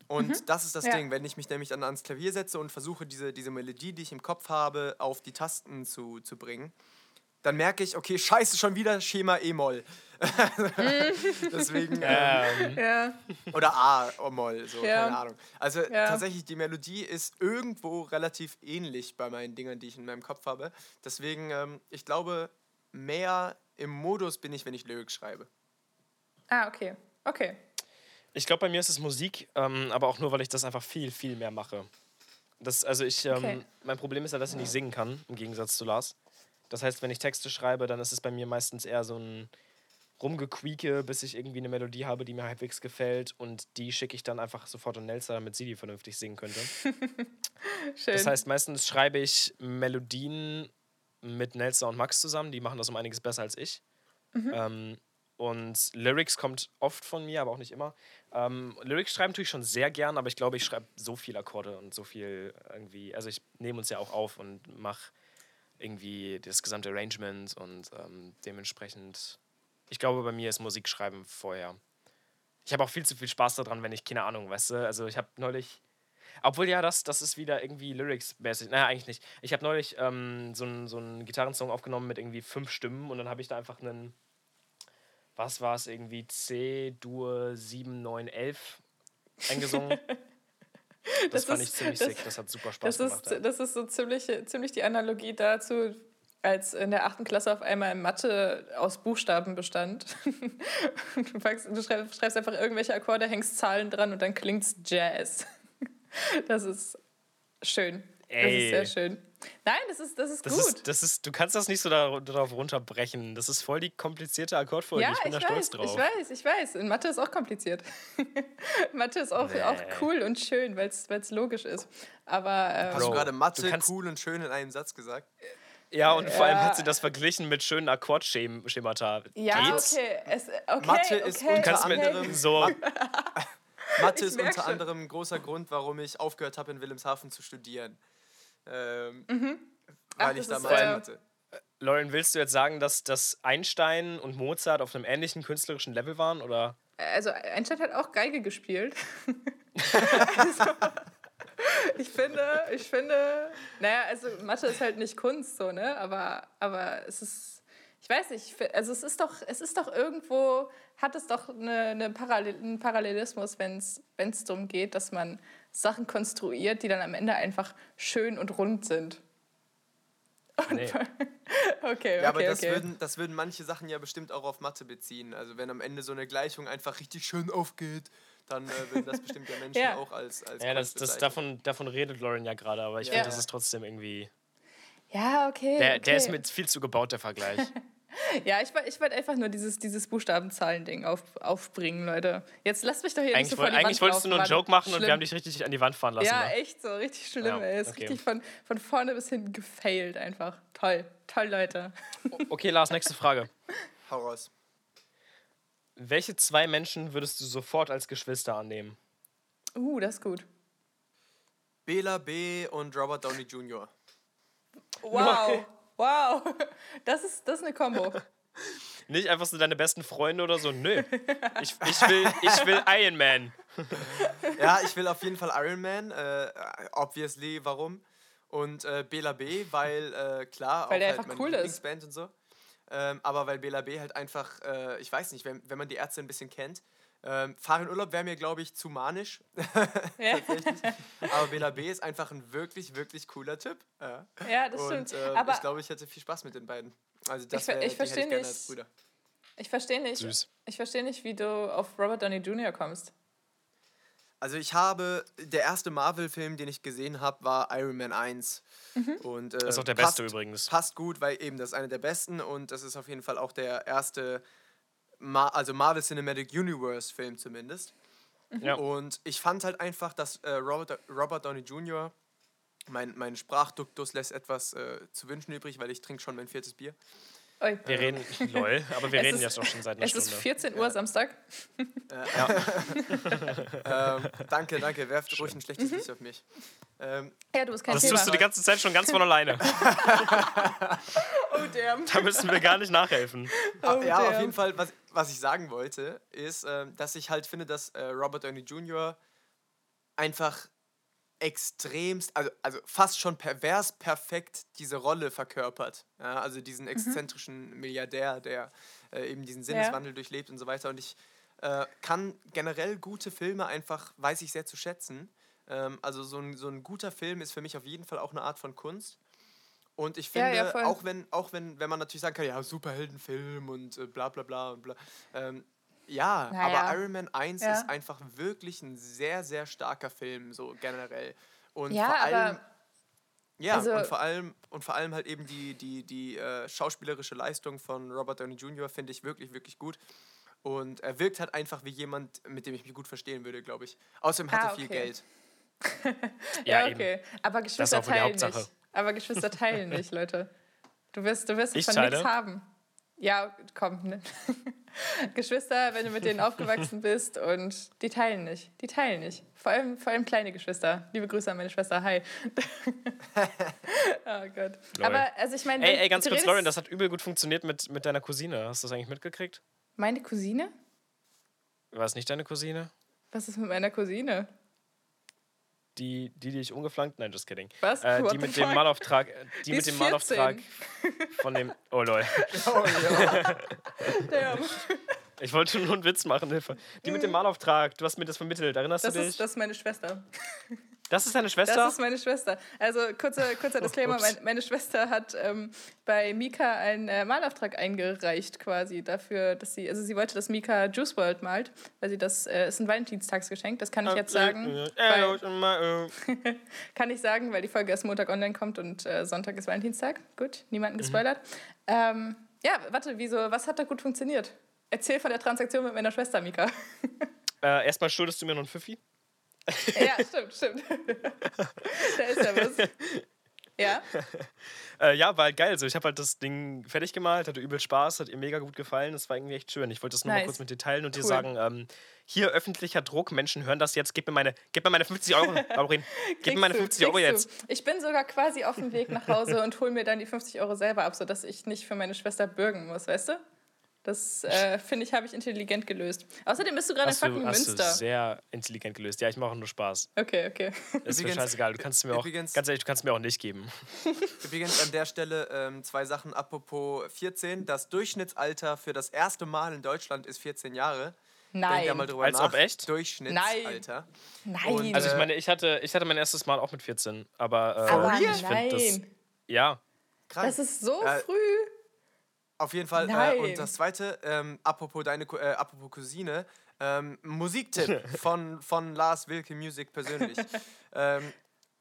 Und mhm. das ist das ja. Ding, wenn ich mich nämlich dann ans Klavier setze und versuche, diese, diese Melodie, die ich im Kopf habe, auf die Tasten zu, zu bringen, dann merke ich, okay, scheiße, schon wieder Schema E-Moll. Deswegen. Ähm, ja. Oder A-Moll, so, ja. keine Ahnung. Also ja. tatsächlich, die Melodie ist irgendwo relativ ähnlich bei meinen Dingern, die ich in meinem Kopf habe. Deswegen, ähm, ich glaube, mehr im Modus bin ich, wenn ich Lyrics schreibe. Ah, okay. Okay. Ich glaube, bei mir ist es Musik, ähm, aber auch nur, weil ich das einfach viel, viel mehr mache. Das, also ich, ähm, okay. mein Problem ist ja, dass ich nicht singen kann, im Gegensatz zu Lars. Das heißt, wenn ich Texte schreibe, dann ist es bei mir meistens eher so ein Rumgequieke, bis ich irgendwie eine Melodie habe, die mir halbwegs gefällt und die schicke ich dann einfach sofort an Nelsa, damit sie die vernünftig singen könnte. Schön. Das heißt, meistens schreibe ich Melodien mit Nelsa und Max zusammen, die machen das um einiges besser als ich. Mhm. Ähm, und Lyrics kommt oft von mir, aber auch nicht immer. Ähm, Lyrics schreiben tue ich schon sehr gern, aber ich glaube, ich schreibe so viele Akkorde und so viel irgendwie. Also ich nehme uns ja auch auf und mache irgendwie das gesamte Arrangement und ähm, dementsprechend. Ich glaube, bei mir ist Musikschreiben vorher. Ich habe auch viel zu viel Spaß daran, wenn ich keine Ahnung, weißt du. Also ich habe neulich. Obwohl ja, das, das ist wieder irgendwie Lyrics-mäßig. Naja, eigentlich nicht. Ich habe neulich ähm, so einen so Gitarrensong aufgenommen mit irgendwie fünf Stimmen und dann habe ich da einfach einen was war es, irgendwie C-Dur 7, 9, 11 eingesungen. Das, das fand ist, ich ziemlich das, sick, das hat super Spaß das gemacht. Ist, das ist so ziemlich, ziemlich die Analogie dazu, als in der achten Klasse auf einmal Mathe aus Buchstaben bestand. du, packst, du schreibst einfach irgendwelche Akkorde, hängst Zahlen dran und dann klingt's Jazz. Das ist schön. Ey. Das ist sehr schön. Nein, das ist, das ist das gut. Ist, das ist, du kannst das nicht so darauf runterbrechen. Das ist voll die komplizierte Akkordfolge. Ja, ich bin ich da weiß, stolz drauf. Ich weiß, ich weiß. In Mathe ist auch kompliziert. Mathe ist auch, nee. auch cool und schön, weil es logisch ist. Aber, ähm, Hast du gerade Mathe cool und schön in einem Satz gesagt? Ja, und vor allem hat sie das verglichen mit schönen Akkordschemata. Ja, Geht's? okay. Es, okay. Mathe okay, ist unter okay. anderem so. Mathe ist unter anderem ein großer Grund, warum ich aufgehört habe, in Wilhelmshaven zu studieren. Ähm, mhm. Weil Ach, ich da Mathe äh, hatte. Lauren, willst du jetzt sagen, dass, dass Einstein und Mozart auf einem ähnlichen künstlerischen Level waren? Oder? Also Einstein hat auch Geige gespielt. also, ich finde, ich finde, naja, also Mathe ist halt nicht Kunst, so, ne? Aber, aber es ist, ich weiß nicht, also es ist doch, es ist doch irgendwo, hat es doch eine, eine Parallel, einen Parallelismus, wenn es darum geht, dass man Sachen konstruiert, die dann am Ende einfach schön und rund sind. Nee. okay, ja, aber das, okay. Würden, das würden manche Sachen ja bestimmt auch auf Mathe beziehen. Also wenn am Ende so eine Gleichung einfach richtig schön aufgeht, dann äh, würden das bestimmt ja Menschen ja. auch als, als Ja, das, das davon, davon redet Lauren ja gerade, aber ich ja. finde, das ist trotzdem irgendwie... Ja, okay. Der, okay. der ist mit viel zu gebaut, der Vergleich. Ja, ich, ich wollte einfach nur dieses, dieses Buchstabenzahlen-Ding auf, aufbringen, Leute. Jetzt lasst mich doch hier eigentlich nicht so vor die Eigentlich wolltest du nur einen Joke machen schlimm. und wir haben dich richtig an die Wand fahren lassen. Ja, ne? echt so, richtig schlimm. Ja, ey. Ist okay. richtig von, von vorne bis hinten gefailt einfach. Toll, toll, Leute. Okay, Lars, nächste Frage. Hau raus. Welche zwei Menschen würdest du sofort als Geschwister annehmen? Uh, das ist gut. Bela B. und Robert Downey Jr. Wow. Okay. Wow, das ist, das ist eine Kombo. Nicht einfach so deine besten Freunde oder so. Nö. Ich, ich, will, ich will Iron Man. Ja, ich will auf jeden Fall Iron Man. Äh, obviously, warum? Und äh, Bela B, weil, äh, klar, weil auch der halt einfach cool Lieblingsband ist. und so. Ähm, aber weil Bela B halt einfach, äh, ich weiß nicht, wenn, wenn man die Ärzte ein bisschen kennt, ähm, Fahren Urlaub wäre mir, glaube ich, zu manisch. Tatsächlich. Aber Bela B ist einfach ein wirklich, wirklich cooler Typ. Ja, ja das Und, stimmt. Äh, Aber ich glaube, ich hätte viel Spaß mit den beiden. Also das ich, ich verstehe nicht. als Brüder. Ich verstehe nicht. Süß. Ich verstehe nicht, wie du auf Robert Downey Jr. kommst. Also ich habe, der erste Marvel-Film, den ich gesehen habe, war Iron Man 1. Mhm. Und, äh, das ist auch der passt, beste übrigens. Passt gut, weil eben das ist einer der besten und das ist auf jeden Fall auch der erste Ma also Marvel Cinematic Universe Film zumindest. Ja. Und ich fand halt einfach, dass äh, Robert, Robert Downey Jr., mein, mein Sprachduktus lässt etwas äh, zu wünschen übrig, weil ich trinke schon mein viertes Bier. Oi. Wir reden, lol, aber wir es reden jetzt doch schon seit einer es Stunde. Es ist 14 Uhr ja. Samstag. Ja. ähm, danke, danke. Werft Schön. ruhig ein schlechtes mhm. Licht auf mich. Ähm, ja, du bist kein Das Thema. tust du die ganze Zeit schon ganz von alleine. oh, damn. Da müssen wir gar nicht nachhelfen. Oh, ja, damn. auf jeden Fall, was, was ich sagen wollte, ist, äh, dass ich halt finde, dass äh, Robert Downey Jr. einfach extremst, also, also fast schon pervers perfekt diese Rolle verkörpert. Ja, also diesen mhm. exzentrischen mhm. Milliardär, der äh, eben diesen Sinneswandel ja. durchlebt und so weiter. Und ich äh, kann generell gute Filme einfach, weiß ich sehr zu schätzen. Ähm, also so ein, so ein guter Film ist für mich auf jeden Fall auch eine Art von Kunst. Und ich finde, ja, ja, auch wenn, auch wenn, wenn man natürlich sagen kann, ja, Superheldenfilm und äh, bla bla bla und bla. Ähm, ja, naja. aber Iron Man 1 ja. ist einfach wirklich ein sehr, sehr starker Film, so generell. Und ja, vor allem. Ja, also, und vor allem, und vor allem halt eben die, die, die äh, schauspielerische Leistung von Robert Downey Jr. finde ich wirklich, wirklich gut. Und er wirkt halt einfach wie jemand, mit dem ich mich gut verstehen würde, glaube ich. Außerdem hat ah, er viel okay. Geld. ja, okay. Eben. Aber Geschwister teilen nicht. Aber Geschwister teilen nicht, Leute. Du wirst, du wirst von nichts haben. Ja, komm. Ne? Geschwister, wenn du mit denen aufgewachsen bist und die teilen nicht. Die teilen nicht. Vor allem, vor allem kleine Geschwister. Liebe Grüße an meine Schwester. Hi. oh Gott. Lol. Aber also ich meine. Ey, ey, ganz kurz, Lauren, das hat übel gut funktioniert mit, mit deiner Cousine. Hast du das eigentlich mitgekriegt? Meine Cousine? War es nicht deine Cousine? Was ist mit meiner Cousine? Die, die, ich umgeflankt, nein, just kidding. Was? Äh, die mit dem Malauftrag, die, die mit dem 14. Malauftrag von dem, oh lol. Oh ja. ich wollte nur einen Witz machen, Hilfe. Die mit dem Malauftrag, du hast mir das vermittelt, erinnerst das du dich? Ist, das ist meine Schwester. Das ist deine Schwester? Das ist meine Schwester. Also kurzer, kurzer Disclaimer, mein, meine Schwester hat ähm, bei Mika einen äh, Malauftrag eingereicht quasi dafür, dass sie, also sie wollte, dass Mika Juice World malt, weil sie das, äh, ist ein Valentinstagsgeschenk, das kann ich jetzt sagen. weil, kann ich sagen, weil die Folge erst Montag online kommt und äh, Sonntag ist Valentinstag. Gut, niemanden mhm. gespoilert. Mhm. Ähm, ja, warte, wieso, was hat da gut funktioniert? Erzähl von der Transaktion mit meiner Schwester, Mika. Äh, erstmal schuldest du mir noch einen Pfiffi. Ja, stimmt, stimmt. da ist ja was. Ja? äh, ja, war halt geil. So, ich habe halt das Ding fertig gemalt, hatte übel Spaß, hat ihr mega gut gefallen. Das war irgendwie echt schön. Ich wollte das nur nice. mal kurz mit dir teilen und cool. dir sagen: ähm, hier öffentlicher Druck, Menschen hören das jetzt, gib mir meine, gib mir meine 50 Euro, Laurin. Gib mir meine 50 du, Euro jetzt. Du. Ich bin sogar quasi auf dem Weg nach Hause und hol mir dann die 50 Euro selber ab, sodass ich nicht für meine Schwester bürgen muss, weißt du? Das äh, finde ich, habe ich intelligent gelöst. Außerdem bist du gerade in fucking hast Münster. Du sehr intelligent gelöst. Ja, ich mache nur Spaß. Okay, okay. Ist mir scheißegal. Du kannst mir auch, ganz ehrlich, du kannst mir auch nicht geben. Übrigens an der Stelle ähm, zwei Sachen apropos 14. Das Durchschnittsalter für das erste Mal in Deutschland ist 14 Jahre. Nein. Ja mal drüber Als nach. ob echt? Durchschnittsalter. Nein. Und, also ich meine, ich hatte, ich hatte mein erstes Mal auch mit 14. Aber, äh, aber ich finde das. Ja. Krass. Das ist so äh, früh. Auf jeden Fall. Äh, und das zweite, ähm, apropos deine äh, apropos Cousine, ähm, Musiktipp von, von Lars Wilke Music persönlich. ähm,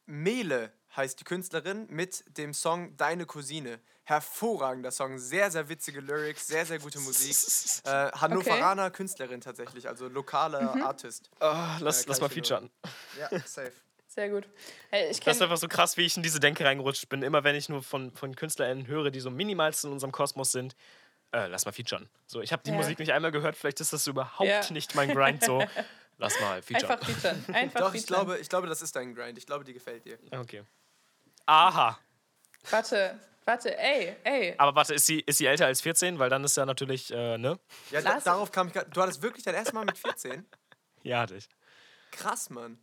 Mele heißt die Künstlerin mit dem Song Deine Cousine. Hervorragender Song, sehr, sehr witzige Lyrics, sehr, sehr gute Musik. Äh, Hannoveraner okay. Künstlerin tatsächlich, also lokaler mhm. Artist. Oh, lass, äh, lass mal featuren. Ja, safe. Sehr gut. Hey, ich das ist einfach so krass, wie ich in diese Denke reingerutscht bin. Immer wenn ich nur von, von KünstlerInnen höre, die so minimalst in unserem Kosmos sind, äh, lass mal featuren. So, ich habe die ja. Musik nicht einmal gehört, vielleicht ist das überhaupt ja. nicht mein Grind so. Lass mal featuren. Einfach featuren. Einfach Doch, featuren. Ich, glaube, ich glaube, das ist dein Grind. Ich glaube, die gefällt dir. Okay. Aha. Warte, warte, ey, ey. Aber warte, ist sie, ist sie älter als 14? Weil dann ist ja natürlich, äh, ne? Ja, da, darauf kam ich gerade. Du hattest wirklich dein erstes Mal mit 14? ja, hatte ich. Krass, Mann.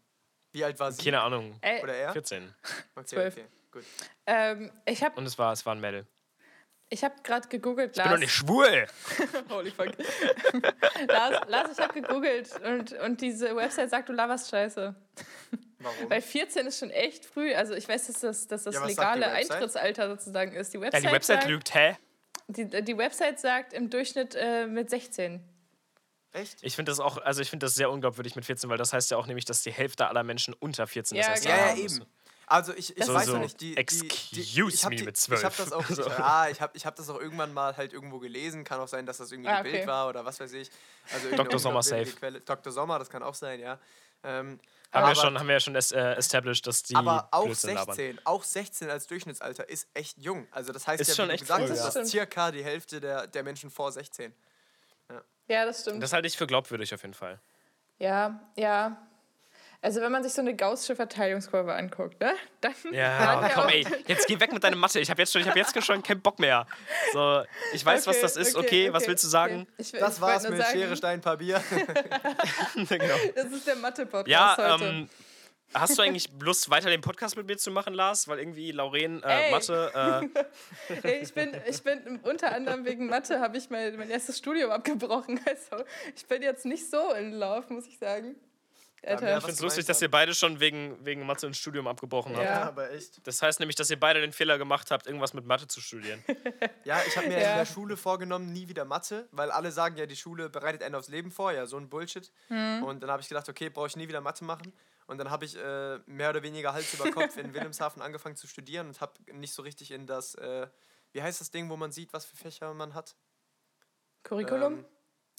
Wie alt war sie? Keine Ahnung. Ey. Oder er? 14. Okay, 12. okay, gut. Ähm, ich hab, Und es war, es war ein Mädel. Ich habe gerade gegoogelt, Lars. Ich bin doch nicht schwul! Holy fuck. Lars, Lars, ich habe gegoogelt und, und diese Website sagt, du laberst scheiße. Warum? Weil 14 ist schon echt früh. Also ich weiß, dass das, dass das ja, legale Eintrittsalter sozusagen ist. Die Website ja, die Website sagt, lügt, hä? Die, die Website sagt im Durchschnitt äh, mit 16. Echt? Ich finde das auch, also ich finde das sehr unglaubwürdig mit 14, weil das heißt ja auch nämlich, dass die Hälfte aller Menschen unter 14 ja, ist. Ja, ja, eben. Also ich, ich so, weiß so, nicht, die, Excuse die, die, me die, mit 12. Ich habe das auch, so. ja, ich hab, ich hab das auch irgendwann mal halt irgendwo gelesen. Kann auch sein, dass das irgendwie ah, okay. Bild war oder was weiß ich. Also Dr. Sommer safe. Quelle. Dr. Sommer, das kann auch sein, ja. Ähm, haben, wir schon, haben wir ja schon äh, established, dass die. Aber auch Blödsinn 16, labern. auch 16 als Durchschnittsalter ist echt jung. Also das heißt ist ja, schon wie echt du gesagt früh, hast, ja. das ist circa die Hälfte der, der Menschen vor 16. Ja. das stimmt. Das halte ich für glaubwürdig auf jeden Fall. Ja, ja. Also wenn man sich so eine gaußsche Verteilungskurve anguckt, ne? Dann ja, komm ey, jetzt geh weg mit deiner Mathe. Ich habe jetzt, schon, hab jetzt schon keinen Bock mehr. So, ich weiß, okay, was das ist. Okay, okay, okay was willst du sagen? Ich, das ich war's mit sagen, Schere, Stein, Papier. genau. Das ist der Mathe-Podcast ja, heute. Ähm, Hast du eigentlich Lust, weiter den Podcast mit mir zu machen, Lars? Weil irgendwie Lauren, äh, Mathe. Äh ich, bin, ich bin unter anderem wegen Mathe habe ich mein, mein erstes Studium abgebrochen. Also ich bin jetzt nicht so in Lauf, muss ich sagen. Alter. Ja, ich finde es lustig, dass ihr beide schon wegen, wegen Mathe ein Studium abgebrochen habt. Ja, aber echt. Das heißt nämlich, dass ihr beide den Fehler gemacht habt, irgendwas mit Mathe zu studieren. ja, ich habe mir ja. in der Schule vorgenommen, nie wieder Mathe, weil alle sagen ja, die Schule bereitet einen aufs Leben vor, ja, so ein Bullshit. Mhm. Und dann habe ich gedacht, okay, brauche ich nie wieder Mathe machen. Und dann habe ich äh, mehr oder weniger Hals über Kopf in Wilhelmshaven angefangen zu studieren und habe nicht so richtig in das, äh, wie heißt das Ding, wo man sieht, was für Fächer man hat? Curriculum?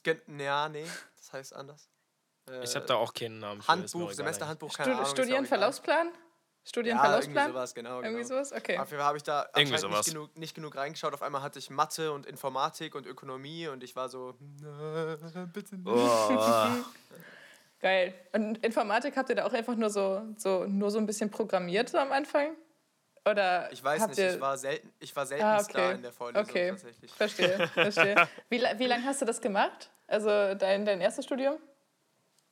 Ähm, ja, nee, das heißt anders. Äh, ich habe da auch keinen Namen. Für, Handbuch, Semesterhandbuch, keine Stud Ahnung. Studienverlaufsplan? Studienverlaufsplan? Ja, irgendwie sowas, genau. genau. Irgendwie sowas? Okay. Auf jeden Fall habe ich da nicht genug, nicht genug reingeschaut. Auf einmal hatte ich Mathe und Informatik und Ökonomie und ich war so, bitte nicht. Oh. Geil. Und Informatik habt ihr da auch einfach nur so, so, nur so ein bisschen programmiert so am Anfang? Oder ich weiß nicht, ich war selten, ich war selten ah, okay. da in der Vorlesung okay. tatsächlich. Verstehe, verstehe. Wie, wie lange hast du das gemacht? Also dein, dein erstes Studium?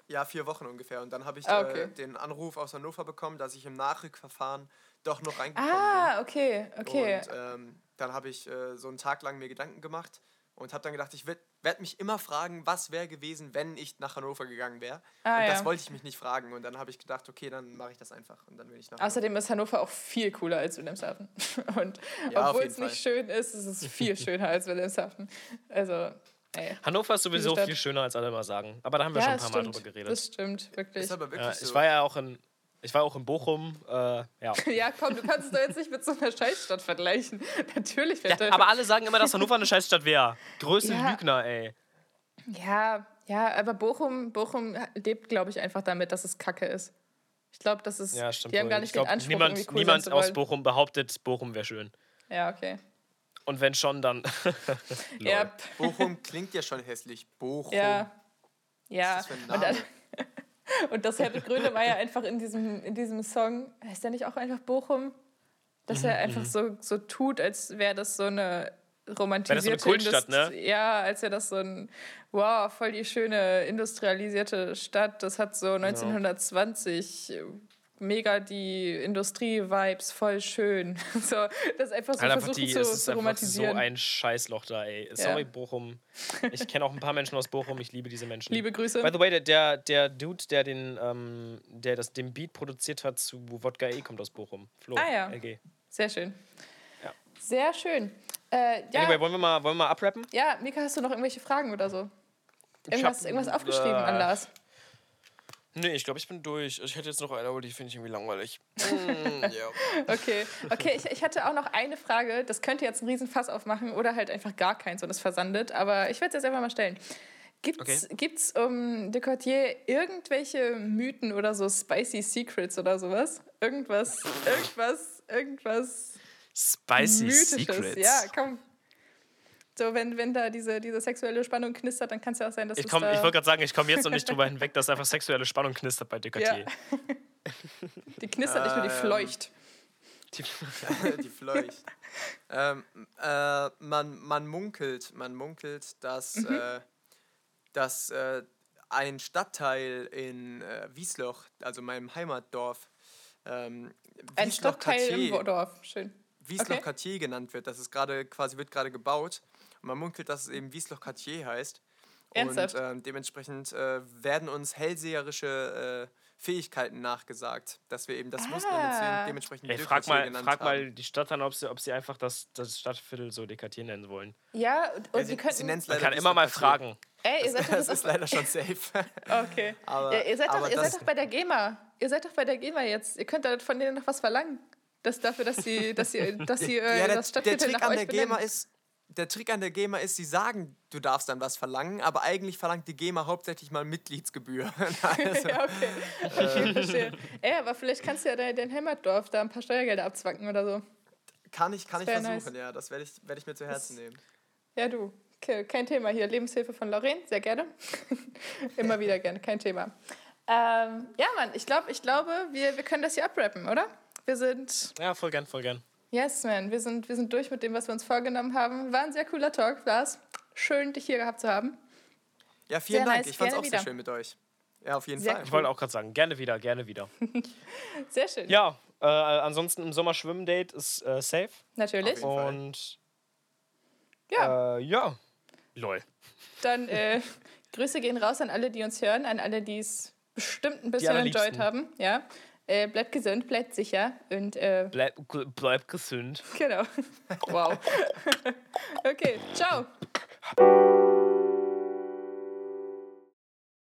Ja, vier Wochen ungefähr. Und dann habe ich ah, okay. äh, den Anruf aus Hannover bekommen, dass ich im Nachrückverfahren doch noch reingekommen ah, bin. Ah, okay, okay. Und ähm, dann habe ich äh, so einen Tag lang mir Gedanken gemacht und habe dann gedacht, ich werde werd mich immer fragen, was wäre gewesen, wenn ich nach Hannover gegangen wäre. Ah, und ja. das wollte ich mich nicht fragen. Und dann habe ich gedacht, okay, dann mache ich das einfach. Und dann bin ich nach Außerdem ist Hannover auch viel cooler als Wilhelmshaven. Und ja, obwohl es nicht schön ist, ist es viel schöner als Wilhelmshaven. Also Ey. Hannover ist sowieso viel schöner, als alle immer sagen. Aber da haben wir ja, schon ein paar Mal drüber geredet. Das stimmt, wirklich. Ist aber wirklich ja, so. Ich war ja auch in, ich war auch in Bochum. Äh, ja. ja, komm, du kannst es doch jetzt nicht mit so einer Scheißstadt vergleichen. Natürlich wird ja, Aber alle sagen immer, dass Hannover eine Scheißstadt wäre. Größte ja. Lügner, ey. Ja, ja, aber Bochum, Bochum lebt, glaube ich, einfach damit, dass es Kacke ist. Ich glaube, das ist. Ja, stimmt. Die haben gar nicht glaub, den Anspruch, niemand, cool niemand aus Bochum behauptet, Bochum wäre schön. Ja, okay. Und wenn schon, dann. ja. Bochum klingt ja schon hässlich. Bochum. Ja. Ja. Und, dann, und das Herbert Grönemeyer einfach in diesem, in diesem Song, heißt der nicht auch einfach Bochum? Dass er einfach so, so tut, als wäre das so eine romantisierte so eine Kultstadt, ne? Ja, als wäre das so ein, wow, voll die schöne industrialisierte Stadt. Das hat so 1920 genau mega die Industrie-Vibes, voll schön. so, das einfach so Alter, versuchen zu, zu romantisieren. so ein Scheißloch da, ey. Sorry, ja. Bochum. Ich kenne auch ein paar Menschen aus Bochum, ich liebe diese Menschen. Liebe Grüße. By the way, der, der Dude, der den, ähm, der das, den Beat produziert hat zu Wodka E, kommt aus Bochum. Flo, ah ja, LG. sehr schön. Ja. Sehr schön. Äh, ja. Anyway, wollen wir mal, wollen wir mal abrappen? Ja, Mika, hast du noch irgendwelche Fragen oder so? Irgendwas, hab, irgendwas aufgeschrieben äh, an Lars? Nee, ich glaube, ich bin durch. Ich hätte jetzt noch eine, aber die finde ich irgendwie langweilig. mm, ja. Okay, okay ich, ich hatte auch noch eine Frage. Das könnte jetzt einen Riesenfass aufmachen oder halt einfach gar keins und es versandet. Aber ich werde es jetzt einfach mal stellen. Gibt es okay. um Decotier irgendwelche Mythen oder so spicy Secrets oder sowas? Irgendwas, irgendwas, irgendwas. Spicy Mythisches. Secrets? Ja, komm, so, wenn, wenn da diese, diese sexuelle Spannung knistert, dann kann es ja auch sein, dass ich komm, da Ich wollte gerade sagen, ich komme jetzt noch nicht drüber hinweg, dass einfach sexuelle Spannung knistert bei Decotier. Ja. die knistert nicht nur, die ähm, fleucht. Die, die fleucht. ähm, äh, man, man munkelt, man munkelt, dass, mhm. äh, dass äh, ein Stadtteil in äh, Wiesloch, also meinem Heimatdorf, ähm, ein Stadtteil im Dorf, schön. Wiesloch okay. genannt wird. Das ist gerade quasi wird gerade gebaut und man munkelt, dass es eben Wiesloch Cartier heißt. Ernsthaft? Und äh, dementsprechend äh, werden uns hellseherische äh, Fähigkeiten nachgesagt, dass wir eben das ah. damit sie dementsprechend Ey, frag mal, genannt frag haben. mal die Stadt an, ob sie, ob sie einfach das, das Stadtviertel so Dekartier nennen wollen. Ja, und, und ja, sie, könnten... Sie man kann immer mal fragen. Ey, ihr seid das, das ist leider schon safe. okay. aber, ja, ihr seid, doch, ihr seid doch bei der GEMA. Ihr seid doch bei der GEMA jetzt. Ihr könnt da von denen noch was verlangen. Das dafür, dass sie, dass sie, dass sie äh, ja, der, das Stadtviertel der Trick nach an der GEMA ist, der Trick an der GEMA ist, sie sagen, du darfst dann was verlangen, aber eigentlich verlangt die GEMA hauptsächlich mal Mitgliedsgebühr. also, ja, okay. okay verstehe. Ey, aber vielleicht kannst du ja dein, dein Heimatdorf da ein paar Steuergelder abzwacken oder so. Kann ich, kann ich versuchen, nice. ja. Das werde ich, werd ich mir zu Herzen das, nehmen. Ja, du. Okay, kein Thema hier. Lebenshilfe von Lorraine, sehr gerne. Immer wieder gerne, kein Thema. Ähm, ja, Mann, ich, glaub, ich glaube, wir, wir können das hier abrappen, oder? Wir sind. Ja, voll gern, voll gern. Yes, man. Wir sind, wir sind durch mit dem, was wir uns vorgenommen haben. War ein sehr cooler Talk, Lars. Schön, dich hier gehabt zu haben. Ja, vielen sehr Dank. Nice. Ich fand es auch wieder. sehr schön mit euch. Ja, auf jeden Sehr Fall. Ich wollte auch gerade sagen, gerne wieder, gerne wieder. Sehr schön. Ja, äh, ansonsten im Sommer Schwimmdate ist äh, safe. Natürlich. Und ja. Äh, ja. Lol. Dann äh, Grüße gehen raus an alle, die uns hören, an alle, die es bestimmt ein bisschen enjoyed haben. Ja. Äh, bleibt gesund, bleibt sicher und äh, bleib, bleibt gesund. Genau. Wow. okay, ciao.